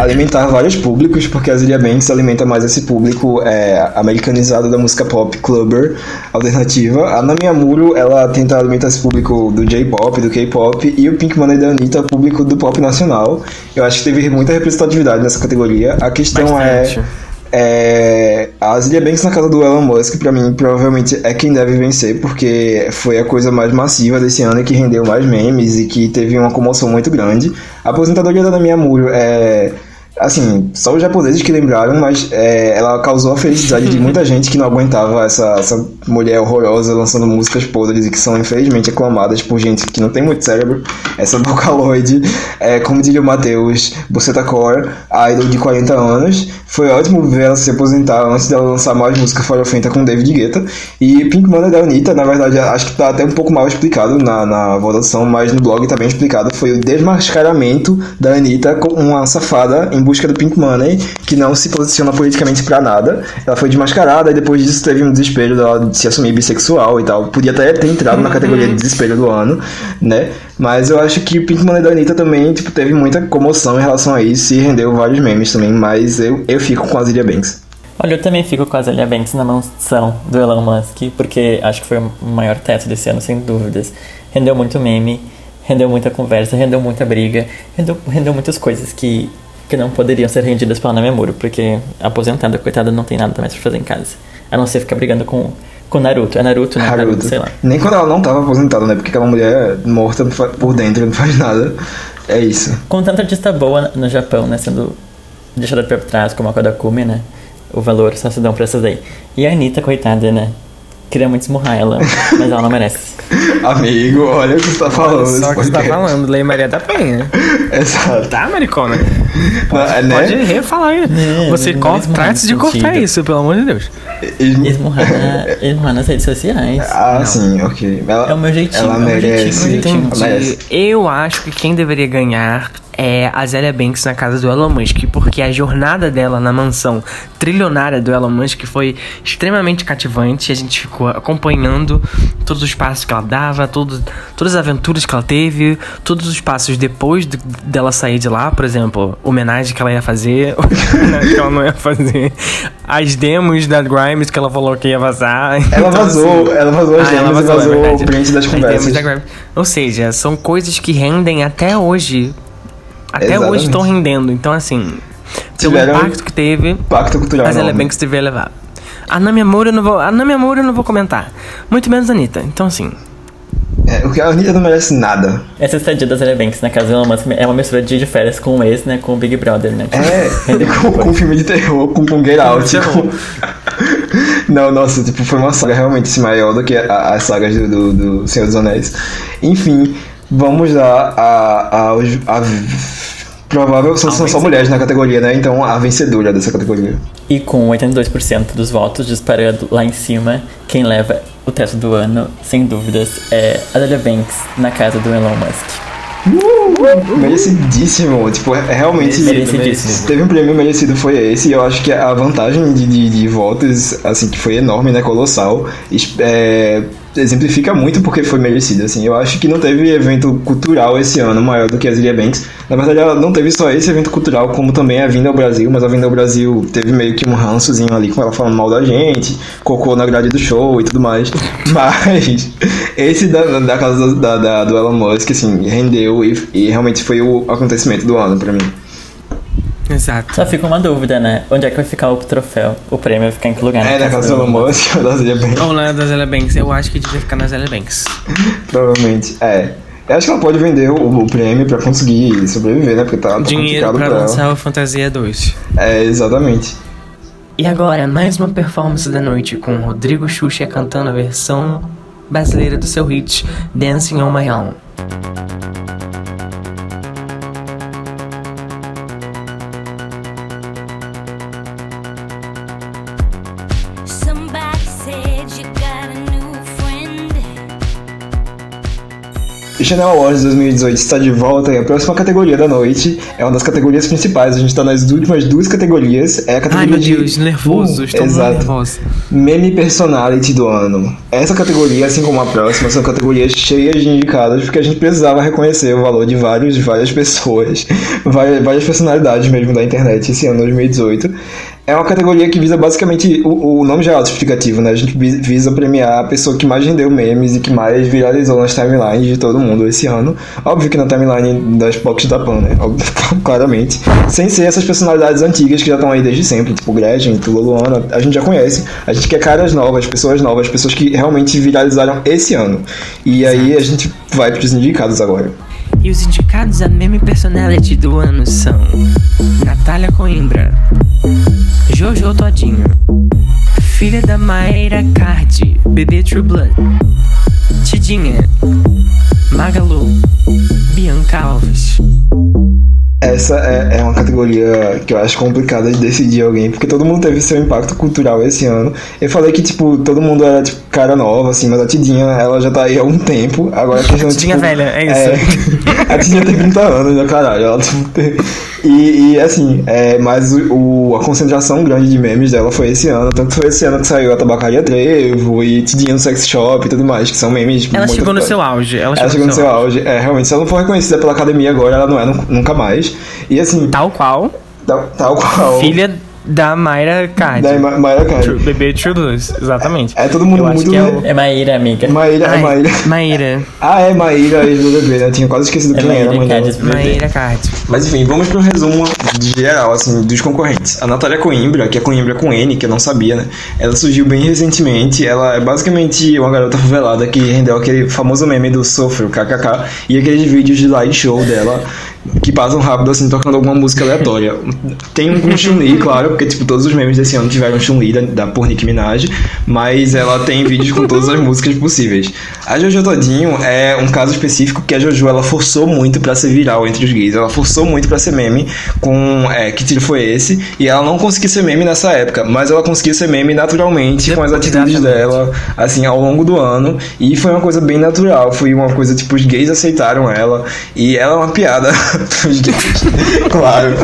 alimentar vários públicos, porque a Zilia Banks alimenta mais esse público é, americanizado da música pop clubber alternativa. A Nami Amuro, ela tenta alimentar esse público do J-pop, do K-pop, e o Pink Money da Anitta, público do pop nacional. Eu acho que teve muita representatividade nessa categoria. A questão Bastante. é... É, a Zilia Banks na casa do Elon Musk, pra mim, provavelmente é quem deve vencer, porque foi a coisa mais massiva desse ano e que rendeu mais memes e que teve uma comoção muito grande. A aposentadoria da Nami Amuro é. Assim, só os japoneses que lembraram, mas é, ela causou a felicidade de muita gente que não aguentava essa, essa mulher horrorosa lançando músicas podres e que são infelizmente aclamadas por gente que não tem muito cérebro. Essa Vocaloid, é, como diria o Matheus, Buceta Core, a idol de 40 anos. Foi ótimo ver ela se aposentar antes dela lançar mais música farofenta com David Guetta. E Pink Money da Anitta, na verdade, acho que tá até um pouco mal explicado na, na votação, mas no blog tá bem explicado. Foi o desmascaramento da Anitta com uma safada em busca do Pink Money, que não se posiciona politicamente pra nada. Ela foi desmascarada e depois disso teve um desespero dela de se assumir bissexual e tal. Podia até ter entrado na categoria de desespero do ano, né? Mas eu acho que o Pink Money da Anitta também tipo, teve muita comoção em relação a isso e rendeu vários memes também. Mas eu, eu fico com a Zilia Banks. Olha, eu também fico com a Zélia Banks na mansão do Elon Musk, porque acho que foi o maior teto desse ano, sem dúvidas. Rendeu muito meme, rendeu muita conversa, rendeu muita briga, rendeu, rendeu muitas coisas que, que não poderiam ser rendidas pela Ana Memuro, porque aposentada, coitada, não tem nada mais pra fazer em casa. A não ser ficar brigando com, com Naruto. É Naruto, né? Haruto. sei lá. Nem quando ela não tava aposentada, né? Porque aquela mulher morta por dentro não faz nada. É isso. Com tanta artista boa no Japão, né? Sendo deixada pra trás, como a Kodakumi, né? O valor só se dão pra essas aí. E a Anitta, coitada, né? Queria muito esmurrar ela, mas ela não merece. Amigo, olha o que você tá falando. Só nesse que você tá falando, Lei Maria da Penha. Exato. Tá, maricona? Não, é, né? Pode refalar aí. É, Você não corta, trate de cortar sentido. isso, pelo amor de Deus. Esmurrar, na- esmurrar nas redes sociais. Ah, sim, ok. Ela, É o meu jeitinho, Ela é o meu merece. jeitinho, é o meu jeitinho. Ela merece. Eu acho que quem deveria ganhar é a Zélia Banks na casa do Elon Musk, porque a jornada dela na mansão trilionária do Elon Musk foi extremamente cativante. A gente ficou acompanhando todos os passos que ela dava, todos, todas as aventuras que ela teve, todos os passos depois dela sair de lá, por exemplo, homenagem que ela ia fazer, que ela não ia fazer, as demos da Grimes que ela falou que ia vazar. Ela Então, vazou, assim, ela vazou as ah, ela demos e vazou, é vazou o verdade. print das conversas. da. Ou seja, são coisas que rendem até hoje. Até Exatamente. hoje estão rendendo. Então, assim, pelo Tiveram- impacto que teve, Pacto cultural. a Zélia enorme. Banks deveria levar. A Nami Amor eu não vou. A Nami Amor eu não vou comentar. Muito menos a Anitta. Então, assim. É, o que a Anitta não merece nada. Essa estadia da Zélia Banks na casa do Elon Musk é uma mistura de de férias com o ex, né? Com o Big Brother, né? É, com, com filme de terror, com, com Get Out. terror. com- Não, nossa, tipo, foi uma saga realmente assim, maior do que a- as sagas do, do, do Senhor dos Anéis. Enfim, vamos lá a, a, a, provável. São, são só mulheres na categoria, né? Então a vencedora dessa categoria. E com 82% dos votos disparando lá em cima, quem leva o teto do ano, sem dúvidas, é a Zélia Banks na casa do Elon Musk. Merecidíssimo. Tipo, é realmente. Merecidíssimo. Teve um prêmio merecido, foi esse. E eu acho que a vantagem de, de, de votos, assim, que foi enorme, né? Colossal. é, exemplifica muito porque foi merecido, assim. Eu acho que não teve evento cultural esse ano maior do que a Zilia Banks. Na verdade, ela não teve só esse evento cultural, como também a vinda ao Brasil. Mas a vinda ao Brasil teve meio que um rançozinho ali com ela falando mal da gente, cocô na grade do show e tudo mais. Mas esse da, da casa da, da- do Elon Musk, assim, rendeu e, e realmente foi o acontecimento do ano pra mim. Exato. Só fica uma dúvida, né? Onde é que vai ficar o troféu? O prêmio vai ficar em que lugar? É, na casa do Elon Musk, da Zilia Banks, Ou na da Zélia Banks. Eu acho que devia ficar na Zélia Banks. provavelmente. É. Eu acho que ela pode vender o, o prêmio pra conseguir sobreviver, né? Porque tá, tá Dinheiro complicado pra pra lançar o Fantasia 2. É, exatamente. E agora, mais uma performance da noite com Rodrigo Xuxa cantando a versão brasileira do seu hit Dancing on My Own. Chanel Awards 2018 está de volta e a próxima categoria da noite é uma das categorias principais. A gente está nas últimas duas categorias. É a categoria Ai meu de... Deus, nervoso, Uh, estou exato. nervoso. Meme Personality do ano. Essa categoria, assim como a próxima, são categorias cheias de indicados, porque a gente precisava reconhecer o valor de vários, várias pessoas, várias, várias personalidades mesmo da internet esse ano 2018. É uma categoria que visa basicamente, o, o nome já é autoexplicativo, né? A gente vi- visa premiar a pessoa que mais rendeu memes e que mais viralizou nas timelines de todo mundo esse ano. Óbvio que na timeline das POCs da Pan, né? Claramente. Sem ser essas personalidades antigas que já estão aí desde sempre, tipo Gretchen, Tula Luana, a gente já conhece. A gente quer caras novas, pessoas novas, pessoas que realmente viralizaram esse ano. E aí a gente vai pros indicados agora. E os indicados a meme personality do ano são Natália Coimbra, Jojo Todinho, filha da Mayra Cardi, bebê True Blood, Tidinha, Magalu, Bianca Alves. Essa é, é uma categoria que eu acho complicada de decidir alguém, porque todo mundo teve seu impacto cultural esse ano. Eu falei que, tipo, todo mundo era, tipo, cara nova, assim, mas a Tidinha, ela já tá aí há um tempo. Agora a questão, Tidinha tipo, velha, é isso. é, a Tidinha tem 30 anos, né, caralho? Ela, tipo, tem- e, e, assim, é, mas o, o- a concentração grande de memes dela foi esse ano. Tanto foi esse ano que saiu a Tabacaria Trevo e Tidinha no Sex Shop e tudo mais, que são memes, tipo, Ela chegou no atuais. seu auge. Ela Ela chegou no seu auge. É, realmente, se ela não for reconhecida pela academia agora, ela não é nu- nunca mais. E assim, Tal qual, tal, tal qual. filha Da Mayra Card. Da Ma- Mayra Card. True- Bebê True Blues, exatamente. É todo mundo Eu acho muito. que é o- É Maíra, amiga. Maíra, é Ai, Maíra. Maíra. Ah, é Maíra, ex do bebê, né? Tinha quase esquecido É quem era, Maíra mas. Card, bebê. Maíra Card. Mas enfim, vamos pro resumo geral, assim, dos concorrentes. A Natália Coimbra, que é Coimbra com N, que eu não sabia, né? Ela surgiu bem recentemente. Ela é basicamente uma garota favelada que rendeu aquele famoso meme do Sofro, kkk, e aqueles vídeos de live show dela. Que passam rápido, assim, tocando alguma música aleatória. Tem um com Chun-Li, claro, porque, tipo, todos os memes desse ano tiveram Chun-Li da, da por Nicki Minaj. Mas ela tem vídeos com todas as músicas possíveis. A Jojo Todinho é um caso específico que a Jojo, ela forçou muito pra ser viral entre os gays. Ela forçou muito pra ser meme com... É, que tiro foi esse? E ela não conseguiu ser meme nessa época, mas ela conseguiu ser meme naturalmente com as atitudes dela, assim, ao longo do ano. E foi uma coisa bem natural. Foi uma coisa, tipo, os gays aceitaram ela. E ela é uma piada. claro.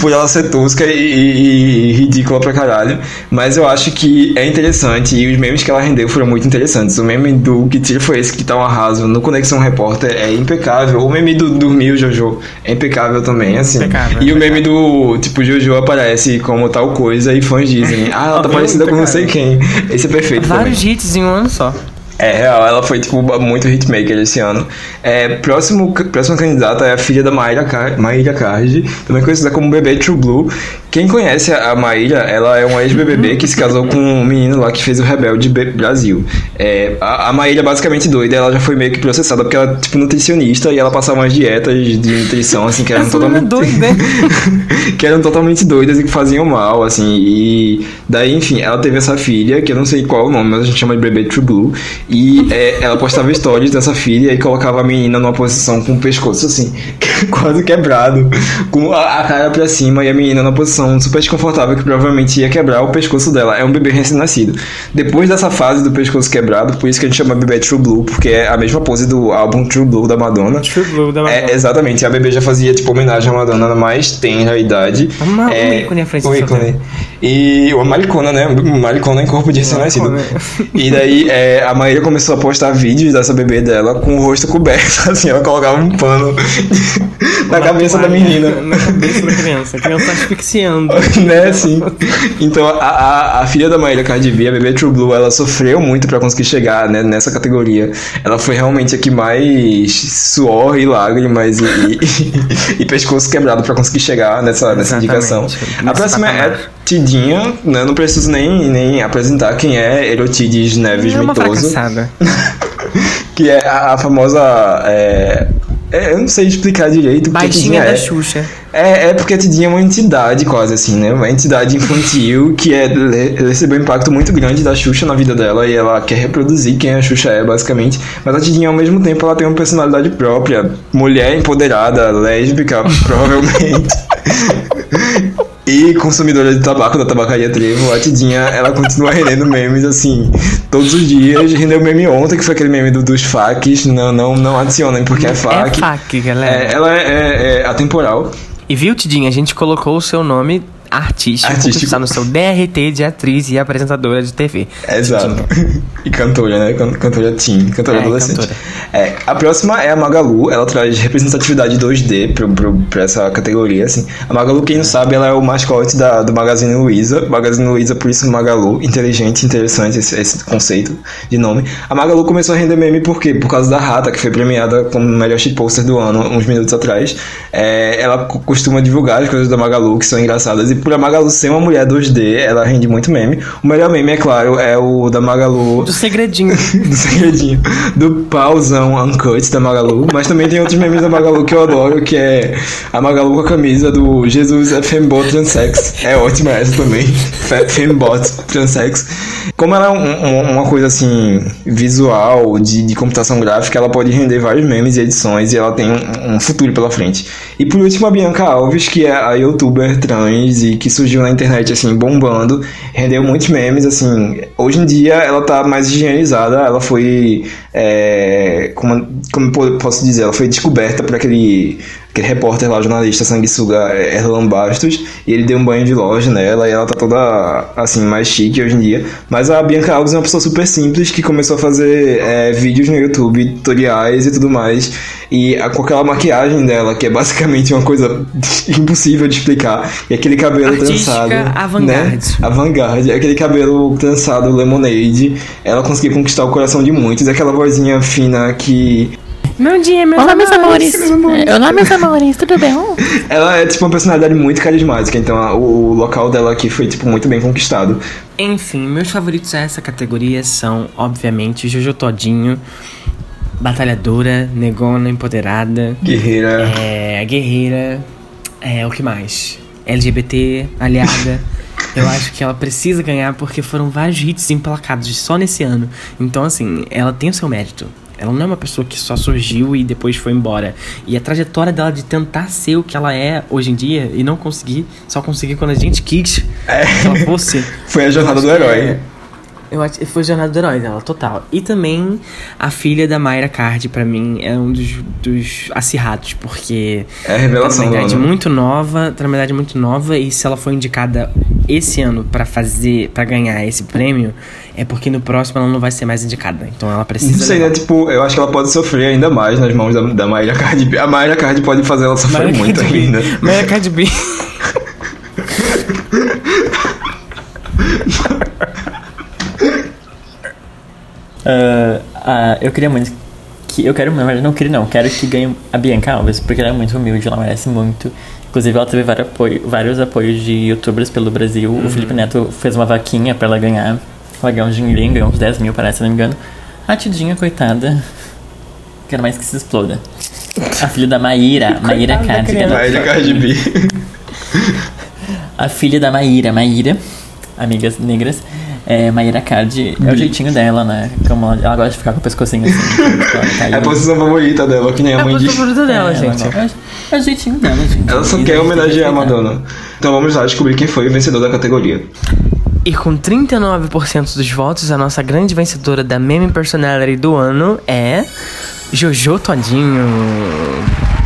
Por ela ser tosca e, e- e ridícula pra caralho. Mas eu acho que é interessante. E os memes que ela rendeu foram muito interessantes. O meme do Que Tiro Foi Esse que tá um arraso no Conexão Repórter é impecável. O meme do Dormiu Jojo é impecável também, assim. Impecável, e o meme do tipo Jojo aparece como tal coisa e fãs dizem: Ah, ela tá parecida com não sei quem. Esse é perfeito também. Vários hits em um ano só. É real, ela foi tipo muito hitmaker esse ano. É, próximo, próxima candidata é a filha da Maíra, Car Maíra Card, também conhecida como Bebê True Blue. Quem conhece a Maíra, ela é uma ex-BBB que se casou com um menino lá que fez o Rebelde Be- Brasil. É, a, a Maíra é basicamente doida, ela já foi meio que processada porque ela é tipo nutricionista e ela passava umas dietas de nutrição assim que eram é totalmente doida. que eram totalmente doidas e que faziam mal, assim. E daí, enfim, ela teve essa filha, que eu não sei qual o nome, mas a gente chama de bebê True Blue. E é, ela postava stories dessa filha e colocava a menina numa posição com o pescoço assim, quase quebrado, com a, a cara pra cima e a menina numa posição super desconfortável que provavelmente ia quebrar o pescoço dela. É um bebê recém-nascido. Depois dessa fase do pescoço quebrado, por isso que a gente chama bebê True Blue, porque é a mesma pose do álbum True Blue da Madonna. True Blue da Madonna. É, exatamente, a bebê já fazia tipo homenagem à Madonna na mais tenra idade. Uma- um é, ícone à frente um ícone. E uma maricona, né? Maricona em corpo de recém-nascido. E daí é, a Maíra começou a postar vídeos dessa bebê dela com o rosto coberto, assim, ela colocava um pano na cabeça da menina. Na cabeça da criança. A criança tá asfixiando. né, sim. Então a, a, a filha da Maíra Cardi B, a bebê True Blue, ela sofreu muito pra conseguir chegar né, nessa categoria. Ela foi realmente a que mais suor e lágrimas e, e, e pescoço quebrado pra conseguir chegar nessa, nessa Exatamente. indicação. A próxima é Tidinha, né? Não preciso nem, nem apresentar quem é Erotides Neves É uma Mitoso que é a, a famosa. é, é, eu não sei explicar direito Baixinha Tidinha da é. Xuxa. É, é porque a Tidinha é uma entidade quase assim, né? Uma entidade infantil que é, recebeu um impacto muito grande da Xuxa na vida dela e ela quer reproduzir quem a Xuxa é, basicamente. Mas a Tidinha, ao mesmo tempo, ela tem uma personalidade própria. Mulher empoderada, lésbica, provavelmente. E consumidora de tabaco da tabacaria Trevo, a Tidinha, ela continua rendendo memes assim, todos os dias. Rendeu meme ontem, que foi aquele meme do, dos facs. Não, não, não adicionem porque é É fac. fac, galera. É, ela é, é- é atemporal. E viu, Tidinha, a gente colocou o seu nome artístico, Artístico. que está no seu DRT de atriz e apresentadora de TV. Exato. E cantora, né? Can- Cantora teen, cantora É, adolescente. cantora. É, a próxima é a Magalu, ela traz representatividade 2D pro, pro, pra essa categoria, assim. A Magalu, quem não sabe, ela é o mascote da, do Magazine Luiza. Magazine Luiza, por isso Magalu. Inteligente, interessante esse, esse conceito de nome. A Magalu começou a render meme por quê? Por causa da Rata, que foi premiada como melhor shitposter do ano, uns minutos atrás. É, ela co- costuma divulgar as coisas da Magalu, que são engraçadas. E por a Magalu ser uma mulher 2D, ela rende muito meme. O melhor meme, é claro, é o da Magalu Do segredinho. do segredinho do pauzão uncut da Magalu, mas também tem outros memes da Magalu que eu adoro, que é a Magalu com a camisa do Jesus é Fembot Transex. É ótima essa também. Fe- Fembot Transex. Como ela é um- um- uma coisa assim, visual, de, de computação gráfica, ela pode render vários memes e edições e ela tem um, um futuro pela frente. E por último, a Bianca Alves, que é a youtuber trans que surgiu na internet assim, bombando, rendeu muitos memes, assim. Hoje em dia ela tá mais higienizada, ela foi. é, como, como po- posso dizer? Ela foi descoberta por aquele. Aquele repórter lá, jornalista sanguessuga é, Erlan Bastos, e ele deu um banho de loja nela, e ela tá toda, assim, mais chique hoje em dia. Mas a Bianca Alves é uma pessoa super simples, que começou a fazer é, vídeos no YouTube, tutoriais e tudo mais, e a- com aquela maquiagem dela, que é basicamente uma coisa impossível de explicar, e aquele cabelo Artística trançado, avant-garde. né? Avant-garde, aquele cabelo trançado lemonade, ela conseguiu conquistar o coração de muitos, e aquela vozinha fina que Meu dia, meu Olá, meus amores. É, Olá, meus amores, tudo bem? ela é tipo uma personalidade muito carismática, então a- o, o local dela aqui foi tipo muito bem conquistado. Enfim, meus favoritos nessa categoria são, obviamente, Jojo Todinho, batalhadora, negona, empoderada, Guerreira. é, guerreira, é, o que mais? LGBT, aliada. Eu acho que ela precisa ganhar porque foram vários hits emplacados só nesse ano. Então, assim, ela tem o seu mérito. Ela não é uma pessoa que só surgiu e depois foi embora. E a trajetória dela de tentar ser o que ela é hoje em dia e não conseguir, só conseguir quando a gente quis que ela fosse. Foi a jornada do herói. é- Eu acho foi jornada do herói dela, total. E também a filha da Mayra Card, pra mim, é um dos, dos acirrados, porque É a tá revelação numa idade ano. muito nova, tá numa idade muito nova, e se ela for indicada esse ano pra fazer, para ganhar esse prêmio, é porque no próximo ela não vai ser mais indicada. Então ela precisa. Não sei, né? Tipo, eu acho que ela pode sofrer ainda mais nas mãos da, da Mayra Cardi B. A Mayra Cardi pode fazer ela sofrer Mayra muito Cardi B. ainda. Mayra Card B. Ah, ah, eu queria muito que. Eu quero, na verdade, não queria, não. Quero que ganhe a Bianca Alves, porque ela é muito humilde, ela merece muito. Inclusive, ela teve vários, apoio, vários apoios de youtubers pelo Brasil. O Felipe Neto fez uma vaquinha pra ela ganhar. Ela ganhou um dinheirinho, ganhou uns 10 mil, parece, se não me engano. A Tidinha, coitada. Quero mais que se exploda. A filha da Maíra, Maíra Coitada da Cardi. criança. Mayra Cardi B. A filha da Maíra, Maíra, amigas negras, é, Maíra Cardi, é o jeitinho dela, né? Como ela, ela gosta de ficar com o pescocinho assim. É a posição favorita dela, que nem a É a mãe posição favorita dela, É, gente. É, é o jeitinho dela, gente. Ela só E quer homenagear a. Madonna. Então vamos lá descobrir quem foi o vencedor da categoria. E com 39% dos votos, a nossa grande vencedora da Meme Personality do ano é Jojo Todinho.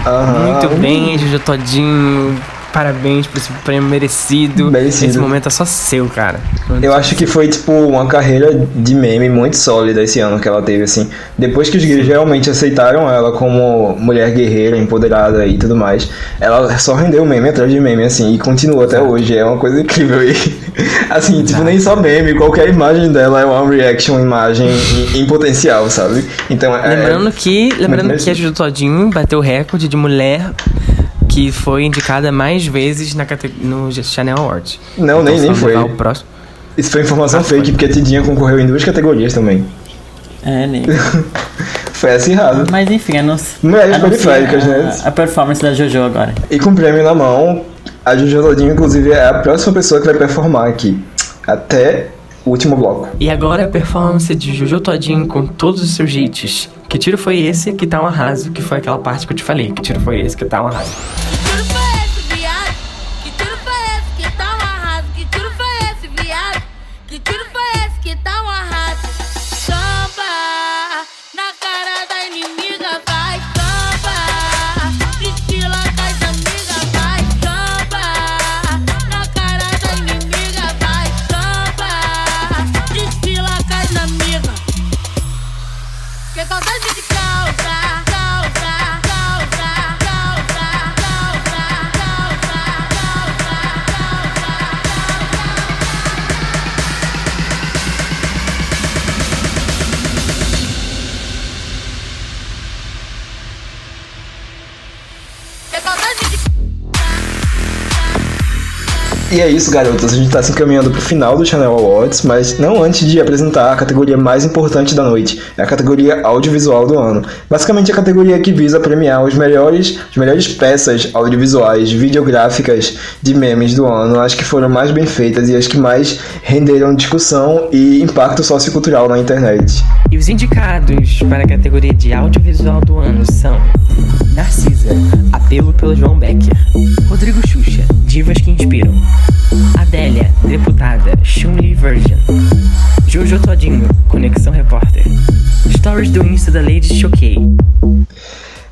Aham. Muito bem, Jojo Todinho. Parabéns por esse prêmio merecido. Merecido. Esse momento é só seu, cara. Eu acho que foi, tipo, uma carreira de meme muito sólida esse ano que ela teve, assim. Depois que os gays realmente aceitaram ela como mulher guerreira, empoderada e tudo mais, ela só rendeu meme atrás de meme, assim, e continua até hoje. É uma coisa incrível. E, assim, tipo, nem só meme, qualquer imagem dela é uma reaction imagem em, potencial, sabe? Então, é... Lembrando que, lembrando que a. Jojo Todinho bateu o recorde de mulher que foi indicada mais vezes na no Chanel Awards. Não, nem, Então, nem se foi. próximo. Isso foi informação Ah, fake, foi. porque a Tidinha concorreu em duas categorias também. É, nem. Foi acirrado. Mas enfim, a nossa. Mulheres periféricas, né? A performance da Jojo agora. E com o prêmio na mão, a Jojo Todinho, inclusive, é a próxima pessoa que vai performar aqui. Até o último bloco. E agora a performance de Jojo Todinho com todos os seus hits. Que tiro foi esse que tá um arraso? Que foi aquela parte que eu te falei. Que tiro foi esse que tá um arraso? E é isso, garotas. A gente tá se encaminhando pro final do Channel Awards, mas não antes de apresentar a categoria mais importante da noite. É a categoria audiovisual do ano. Basicamente a categoria que visa premiar os melhores, as melhores peças audiovisuais, videográficas de memes do ano, as que foram mais bem feitas e as que mais renderam discussão e impacto sociocultural na internet. E os indicados para a categoria de audiovisual do ano são Narcisa, apelo pelo João Becker. Rodrigo Xuxa, divas que inspiram. Adélia, deputada, Chun-Li Virgin. Jojo Todinho, Conexão Repórter. Stories do Insta da Lady Choquei.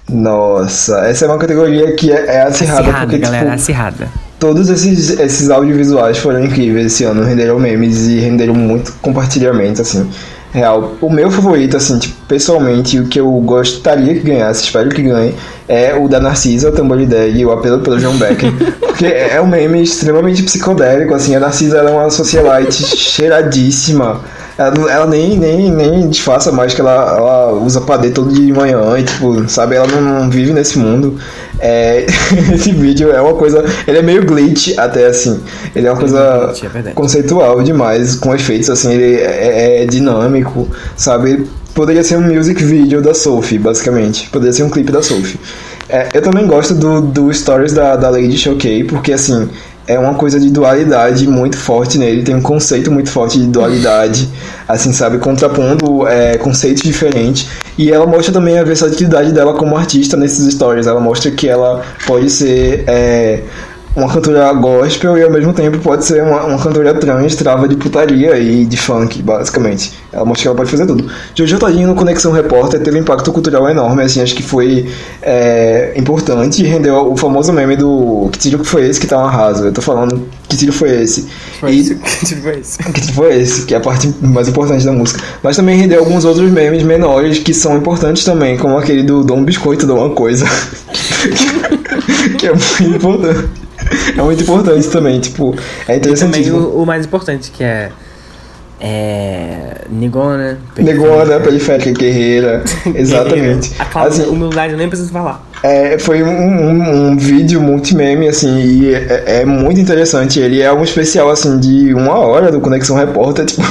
Nossa, essa é uma categoria que é, é acirrada, Acirrada, porque, galera, tipo, acirrada. todos esses, esses audiovisuais foram incríveis esse ano, renderam memes e renderam muito compartilhamento, assim. Real. O meu favorito, assim, tipo, pessoalmente, o que eu gostaria que ganhasse, espero que ganhe, é o da Narcisa, o Tamborideg e o apelo pelo John Becker. porque é um meme extremamente psicodélico, assim, a Narcisa ela é uma socialite cheiradíssima. Ela, ela nem, nem, nem disfarça mais que ela, ela usa padê todo dia de manhã e, tipo, sabe, ela não, não vive nesse mundo. É, esse vídeo é uma coisa. Ele é meio glitch até assim. Ele é uma coisa glitch, é conceitual demais, com efeitos assim, ele é, é dinâmico, sabe? Poderia ser um music video da Sophie, basicamente. Poderia ser um clipe da Sophie. É, eu também gosto do, do stories da, da Lady Showcase, porque assim, é uma coisa de dualidade muito forte nele, tem um conceito muito forte de dualidade, assim, sabe, contrapondo é, conceitos diferentes. E ela mostra também a versatilidade dela como artista nesses stories. Ela mostra que ela pode ser é, uma cantora gospel e ao mesmo tempo pode ser uma, uma cantora trans, trava de putaria e de funk, basicamente. Ela mostra que ela pode fazer tudo. Jojo Todinho no Conexão Repórter teve um impacto cultural enorme, assim, acho que foi é, importante e rendeu o famoso meme do que tiro que foi esse que tá um arraso. Eu tô falando que tiro foi esse. E- tipo isso. que tipo foi esse, que é a parte mais importante da música. Mas também rendeu alguns outros memes menores que são importantes também, como aquele do Dom Biscoito Dom uma coisa. que é muito importante. É muito importante também, tipo, é E também o, o mais importante, que é. É. Negona. Negona, periférica guerreira, exatamente. A Cláudia, Assim, humildade, eu nem preciso falar. É, foi um, um, um vídeo multimeme, assim, e é, é muito interessante. Ele é um especial, assim, de uma hora do Conexão Repórter. Tipo,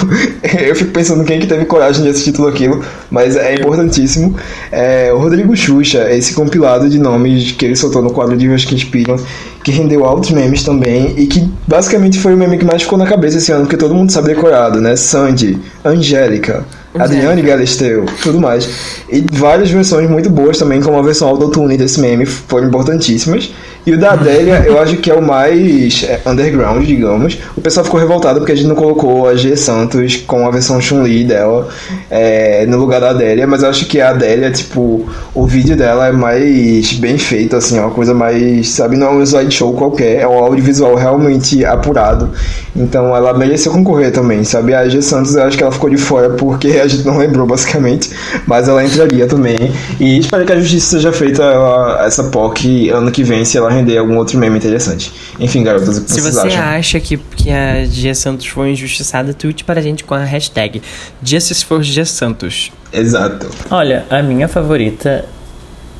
eu fico pensando quem que teve coragem de assistir tudo aquilo, mas é importantíssimo. É, o Rodrigo Xuxa, esse compilado de nomes que ele soltou no quadro de Vias que Inspiram, que rendeu altos memes também, e que basicamente foi o meme que mais ficou na cabeça esse ano, porque todo mundo sabe decorado, né? Sandy, Angélica. Adriane Galisteu, tudo mais. E várias versões muito boas também, como a versão autotune desse meme, foram importantíssimas. E o da Adélia, eu acho que é o mais é, underground, digamos. O pessoal ficou revoltado porque a gente não colocou a G Santos com a versão Chun-Li dela é, no lugar da Adélia, mas eu acho que a Adélia, tipo, o vídeo dela é mais bem feito, assim, é uma coisa mais, sabe, não é um slideshow qualquer, é um audiovisual realmente apurado. Então ela mereceu concorrer também, sabe? A G Santos eu acho que ela ficou de fora porque a gente não lembrou, basicamente, mas ela entraria também. E espero que a justiça seja feita ela- essa POC ano que vem, se ela render algum outro meme interessante. Enfim, garotas, o que Se vocês você acham? acha que, que a Gia Santos foi injustiçada, tweet para a gente com a hashtag Justice for Gia Santos. Exato. Olha, a minha favorita,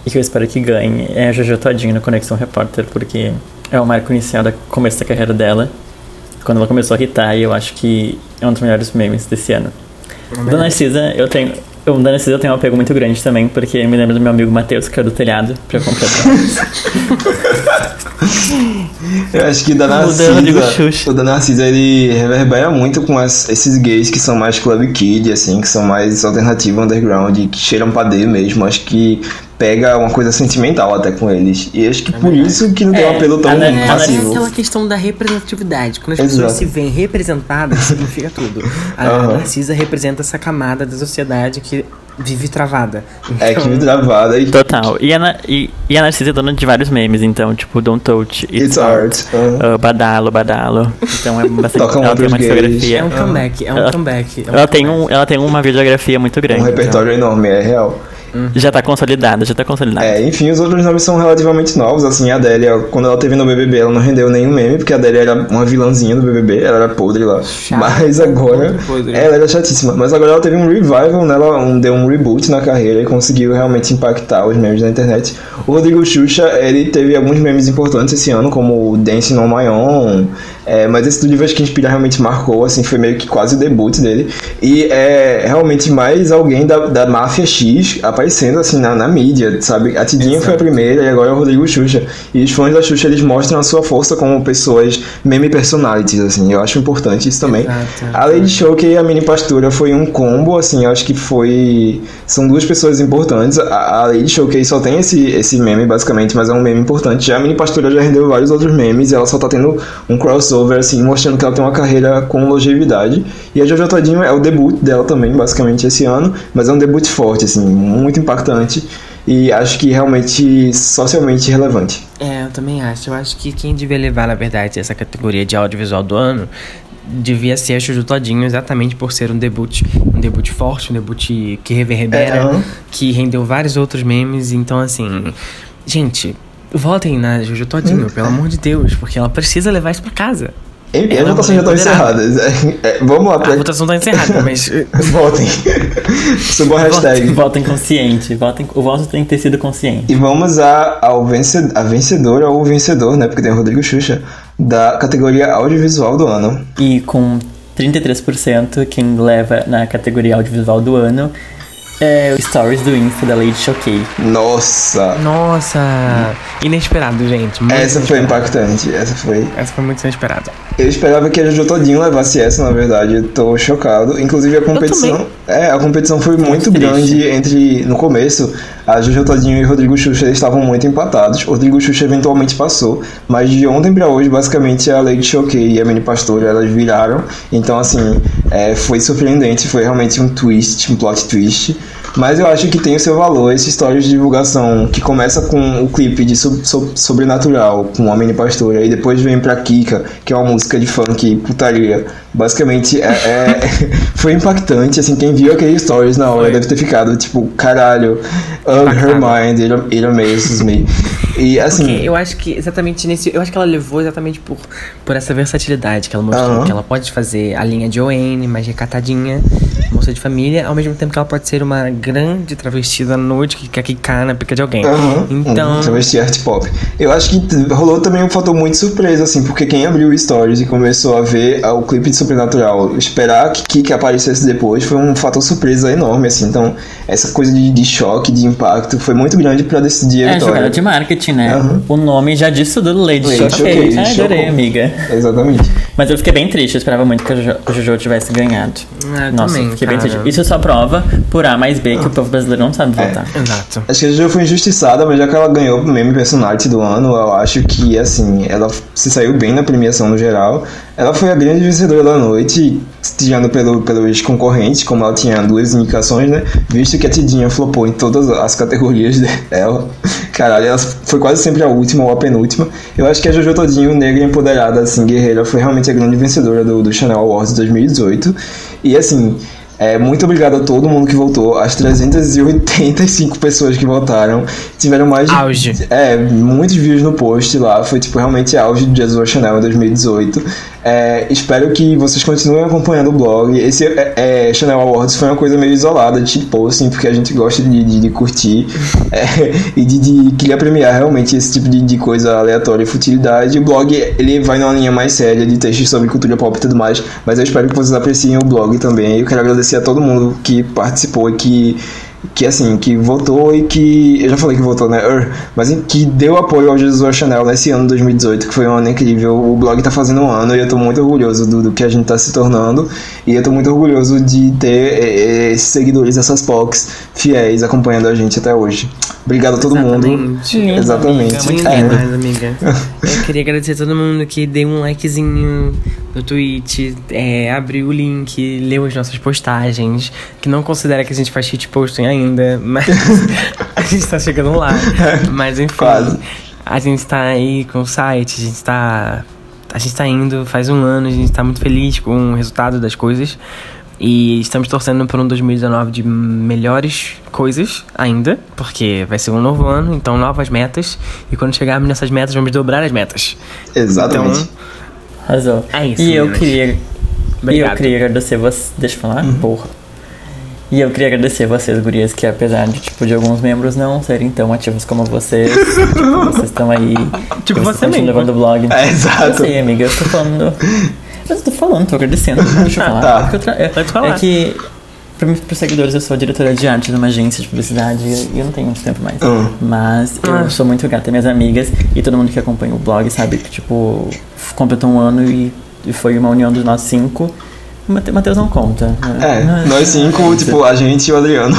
e que eu espero que ganhe, é a Jojo Todinho no Conexão Repórter, porque é o marco inicial do começo da carreira dela. Quando ela começou a hitar, e eu acho que é um dos melhores memes desse ano. O da Narcisa, eu tenho. O da Narcisa eu tenho um apego muito grande também, porque me lembra do meu amigo Matheus, que é do telhado, pra completar. Eu acho que o da O da Rodrigo Narcisa, Xuxa. o da Narcisa ele reverbera muito com as- esses gays que são mais club kid, assim, que são mais alternativa, underground, que cheiram pra D mesmo. Acho que pega uma coisa sentimental até com eles. E acho que por isso que não tem um É, apelo tão a Nar- a É massivo. aquela questão da representatividade. Quando as Exato. pessoas se veem representadas, significa tudo. A Aham. Narcisa representa essa camada da sociedade que vive travada. É que me travada e Total. E a, Na- e, e a Narcisa é dona de vários memes, então, tipo, Don't Touch, It's, It's Art. Uh, Badalo, Badalo. Então é bastante. Tocam ela tem uma discografia. É um comeback, é um Ela- comeback. é um Ela tem, comeback. um, ela tem uma videografia muito grande. um repertório enorme, é real. Já tá consolidada, já tá consolidada. É, enfim, os outros nomes são relativamente novos, assim, a Adélia, quando ela teve no BBB, ela não rendeu nenhum meme, porque a Adélia era uma vilãzinha do BBB, ela era podre lá. Mas agora, podre, ela era chatíssima, mas agora ela teve um revival, né, ela um, deu um reboot na carreira e conseguiu realmente impactar os memes na internet. O Rodrigo Xuxa, ele teve alguns memes importantes esse ano, como o Dancing on My Own, é, mas esse do Divas que Inspira realmente marcou, assim, foi meio que quase o debut dele. E é realmente mais alguém da, da máfia X aparecendo, assim, na, na mídia, sabe? A Tidinha foi a primeira e agora é o Rodrigo Xuxa. E os fãs da Xuxa, eles mostram a sua força como pessoas meme personalities, assim. Eu acho importante isso também. Exato. A Lady Show e a Mini Pastura foi um combo, assim, eu acho que foi... São duas pessoas importantes. A, a Lady Showcase só tem esse, esse meme, basicamente, mas é um meme importante. Já a Mini Pastura já rendeu vários outros memes e ela só tá tendo um crossover, assim, mostrando que ela tem uma carreira com longevidade. E a Jojo Todinho é o debut dela também, basicamente, esse ano, mas é um debut forte, assim, muito impactante. e acho que realmente socialmente relevante. É, eu também acho. Eu acho que quem devia levar, na verdade, essa categoria de audiovisual do ano devia ser a Juju Todinho, exatamente por ser um debut, um debut forte, um debut que reverbera, É, que rendeu vários outros memes. Então, assim, gente, votem na Juju Todinho, Hum. pelo amor de Deus, porque ela precisa levar isso pra casa. E as Ela votações já estão encerradas. É, vamos lá, A pra... votação tá encerrada, mas. votem. Suba a hashtag. Votem consciente. Votem, o voto tem que ter sido consciente. E vamos a, ao vence, a vencedora ou o vencedor, né? Porque tem o Rodrigo Xuxa, da categoria audiovisual do ano. E com 33%, quem leva na categoria audiovisual do ano é o Stories do Insta da Lady Choquei. Nossa! Nossa! Inesperado, gente. muito Essa foi inesperado. impactante. Essa foi. Essa foi muito inesperada. Eu esperava que a Jojo Todinho levasse essa, na verdade. Eu tô chocado. Inclusive a competição. É, a competição foi muito triste. grande entre. No começo, a Jojo Todinho e Rodrigo Xuxa estavam muito empatados. Rodrigo Xuxa eventualmente passou. Mas de ontem pra hoje, basicamente, a Lady Choquei e a Mini Pastora elas viraram. Então, assim, é, foi surpreendente. Foi realmente um twist, um plot twist. Mas eu acho que tem o seu valor esse história de divulgação que começa com o clipe de Sob- Sob- Sobrenatural, com a Mini Pastora, e depois vem pra Kika, que é uma música de funk putaria. Basicamente, é, é- foi impactante, assim, quem viu aquele stories na hora Foi. deve ter ficado, tipo, caralho, hug her mind, it, it amazes me. E, assim, Porque eu acho que exatamente nesse. Eu acho que ela levou exatamente por, por essa versatilidade que ela mostrou. Aham. Que ela pode fazer a linha de ON, mais recatadinha, moça de família, ao mesmo tempo que ela pode ser uma grande travestida à noite que quer quicar na pica de alguém. Aham, Então. um travesti art pop. Eu acho que rolou também um fator muito surpresa, assim, porque quem abriu o Stories e começou a ver ah, o clipe de Sobrenatural, esperar que Kiki aparecesse depois foi um fator surpresa enorme, assim. Então, essa coisa de, de choque, de impacto, foi muito grande pra decidir a É, vitória. jogada de marketing, né? Aham. O nome já disse tudo, Lady, Lady Choquei. Choquei, Ah, adorei, amiga. Exatamente. Mas eu fiquei bem triste, eu esperava muito que o Jojo, tivesse ganhado. Ah, eu Nossa, também, fiquei bem cara. triste. Isso só prova, por A mais B, que o povo brasileiro não sabe votar. Exato. Acho que a Jojo foi injustiçada, mas já que ela ganhou o meme personality do ano, eu acho que, assim, ela se saiu bem na premiação no geral. Ela foi a grande vencedora da noite, tirando pelo, pelos concorrentes, como ela tinha duas indicações, né? Visto que a Tidinha flopou em todas as categorias dela. Caralho, ela foi quase sempre a última ou a penúltima. Eu acho que a Jojo Todinho, negra empoderada, assim, guerreira, foi realmente a grande vencedora do, do Chanel Awards 2018. E, assim, é, muito obrigado a todo mundo que votou. As 385 pessoas que votaram tiveram mais de. Auge. É, muitos views no post lá. Foi tipo realmente auge do Jesus Chanel em 2018. É, espero que vocês continuem acompanhando o blog. Esse é, é, Chanel Awards foi uma coisa meio isolada tipo assim, porque a gente gosta de, de, de curtir é, e de, de queria premiar realmente esse tipo de, de coisa aleatória e futilidade. O blog ele vai numa linha mais séria de textos sobre cultura pop e tudo mais, mas eu espero que vocês apreciem o blog também. Eu quero agradecer a todo mundo que participou e que que assim, que votou e que. Eu já falei que votou, né? Mas que deu apoio ao Jesus Chanel nesse ano de 2018, que foi um ano incrível. O blog tá fazendo um ano e eu tô muito orgulhoso do, do que a gente tá se tornando. E eu tô muito orgulhoso de ter eh, esses seguidores, essas POCs fiéis acompanhando a gente até hoje. Obrigado a todo mundo. Exatamente. Exatamente. Muito É. demais, amiga. Eu queria agradecer a todo mundo que deu um likezinho no tweet, é, abriu o link, leu as nossas postagens, que não considera que a gente faz shitposting ainda, mas a gente tá chegando lá. Mas enfim, Quase. a gente tá aí com o site, a gente tá. A gente tá indo faz um ano, a gente tá muito feliz com o resultado das coisas. E estamos torcendo por um 2019 de melhores coisas ainda, porque vai ser um novo ano, então novas metas. E quando chegarmos nessas metas, vamos dobrar as metas. Exatamente. Então, Arrasou. É isso, E eu meninas. queria. E eu Obrigado. queria agradecer vocês. Deixa eu falar? Porra. E eu queria agradecer vocês, gurias, que apesar de, tipo, de alguns membros não serem tão ativos como vocês, tipo, vocês estão aí. Tipo, você mesmo. levando o blog. É, Eu exato. sei, amiga, eu tô falando. Mas eu tô falando, tô agradecendo. Deixa eu falar. Tá. Eu tra- é, Pode falar. é que, pra mim, pros seguidores, eu sou diretora de arte de uma agência de publicidade e eu não tenho muito tempo mais. Hum. Mas eu Ah. sou muito grata às minhas amigas e todo mundo que acompanha o blog sabe que, tipo, completou um ano e, e foi uma união dos nós cinco. O Mate- Matheus não conta. né? É, nós cinco, tipo, a gente e o Adriano.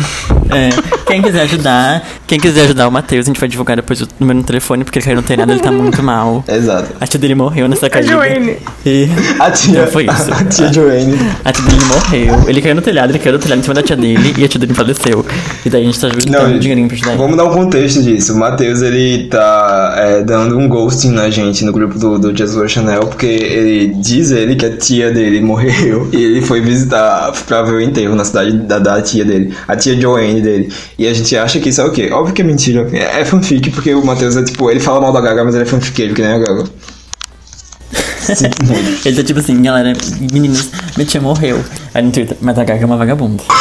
É, quem quiser ajudar, Quem quiser ajudar o Matheus, a gente vai divulgar depois o número no telefone, porque ele caiu no telhado, ele tá muito mal. Exato. A tia dele morreu nessa caída. Joane. E A tia, foi isso. A tia Joanne. a tia dele morreu. Ele caiu no telhado, ele caiu no telhado em cima da tia dele e a tia dele faleceu. E daí a gente tá juntando Não, dinheirinho pra ajudar ele. Vamos dar um contexto disso. O Matheus, ele tá é, dando um ghosting na gente no grupo do, do Jesus Chanel, porque ele diz ele que a tia dele morreu e ele foi visitar pra ver o enterro na cidade da, da tia dele, a tia Joanne dele. E a gente acha que isso é o quê? Óbvio que é mentira. É, é fanfic, porque o Matheus é tipo, ele fala mal da Gaga, mas ele é fanfiqueiro, que nem a Gaga. Ele tá tipo assim, galera, meninas, minha tia morreu. Aí no Twitter, mas a Gaga é uma vagabunda.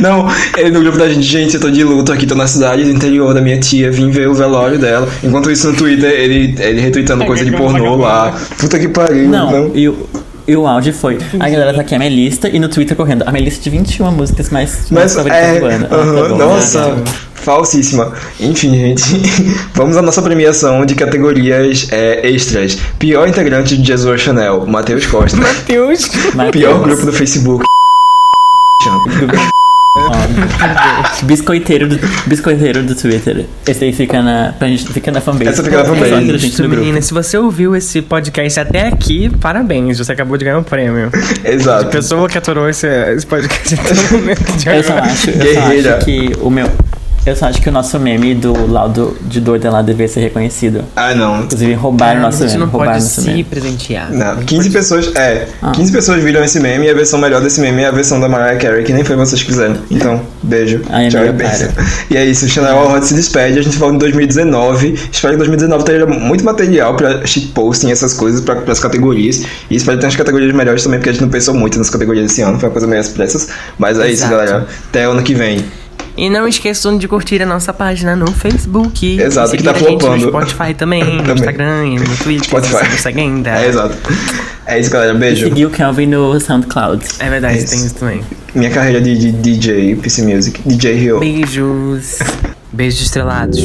Não, ele no grupo da gente, gente, eu tô de luto aqui, tô na cidade do interior da minha tia, vim ver o velório dela. Enquanto isso no Twitter, ele, ele retweetando coisa de pornô lá. Puta que pariu. Não, E, o, e o áudio foi. A galera tá aqui, a Melissa, e no Twitter correndo. A Melissa de 21 músicas mais, mais Mas favoritas é. do ano. Ah, aham, tá bom. nossa, falsíssima. Enfim, gente, vamos à nossa premiação de categorias é, extras. Pior integrante de Jesus Chanel, Matheus Costa. Matheus. Matheus. Pior grupo do Facebook. Ó, biscoiteiro, do, biscoiteiro do Twitter. Esse aí fica na, pra gente, fica na fanbase. Essa fica na fanbase. É a gente menina, se você ouviu esse podcast até aqui, parabéns, você acabou de ganhar um prêmio. Exato. Pessoa que aturou esse, esse podcast até o momento de Eu só acho, eu só acho que o meu. Eu só acho que o nosso meme do laudo de doida lá deveria ser reconhecido. Ah, não. Inclusive, roubaram o a nosso gente meme. não pode se meme. presentear. Não, 15 pessoas, é, Ah. 15 pessoas viram esse meme e a versão melhor desse meme é a versão da Mariah Carey, que nem foi vocês que fizeram. Então, beijo. Ai, Tchau e beijo. E é isso, o Chanel Hot se despede, a gente volta em 2019. Espero que 2019 tenha muito material pra shitposting, essas coisas, pra, pras categorias. E espero que tenha as categorias melhores também, porque a gente não pensou muito nas categorias desse ano, foi uma coisa meio às pressas. Mas é isso, Exato. galera. Até ano que vem. E não esqueçam de curtir a nossa página no Facebook. Exato, e que tá flopando. no Spotify também, no Também. Instagram, e no Twitter. Spotify. Segue ainda. É, exato. É isso, galera. Beijo. Seguir o Kelvin no SoundCloud. É verdade, Isso. tem isso também. Minha carreira de, de DJ, PC Music, DJ Rio. Beijos. Beijos estrelados.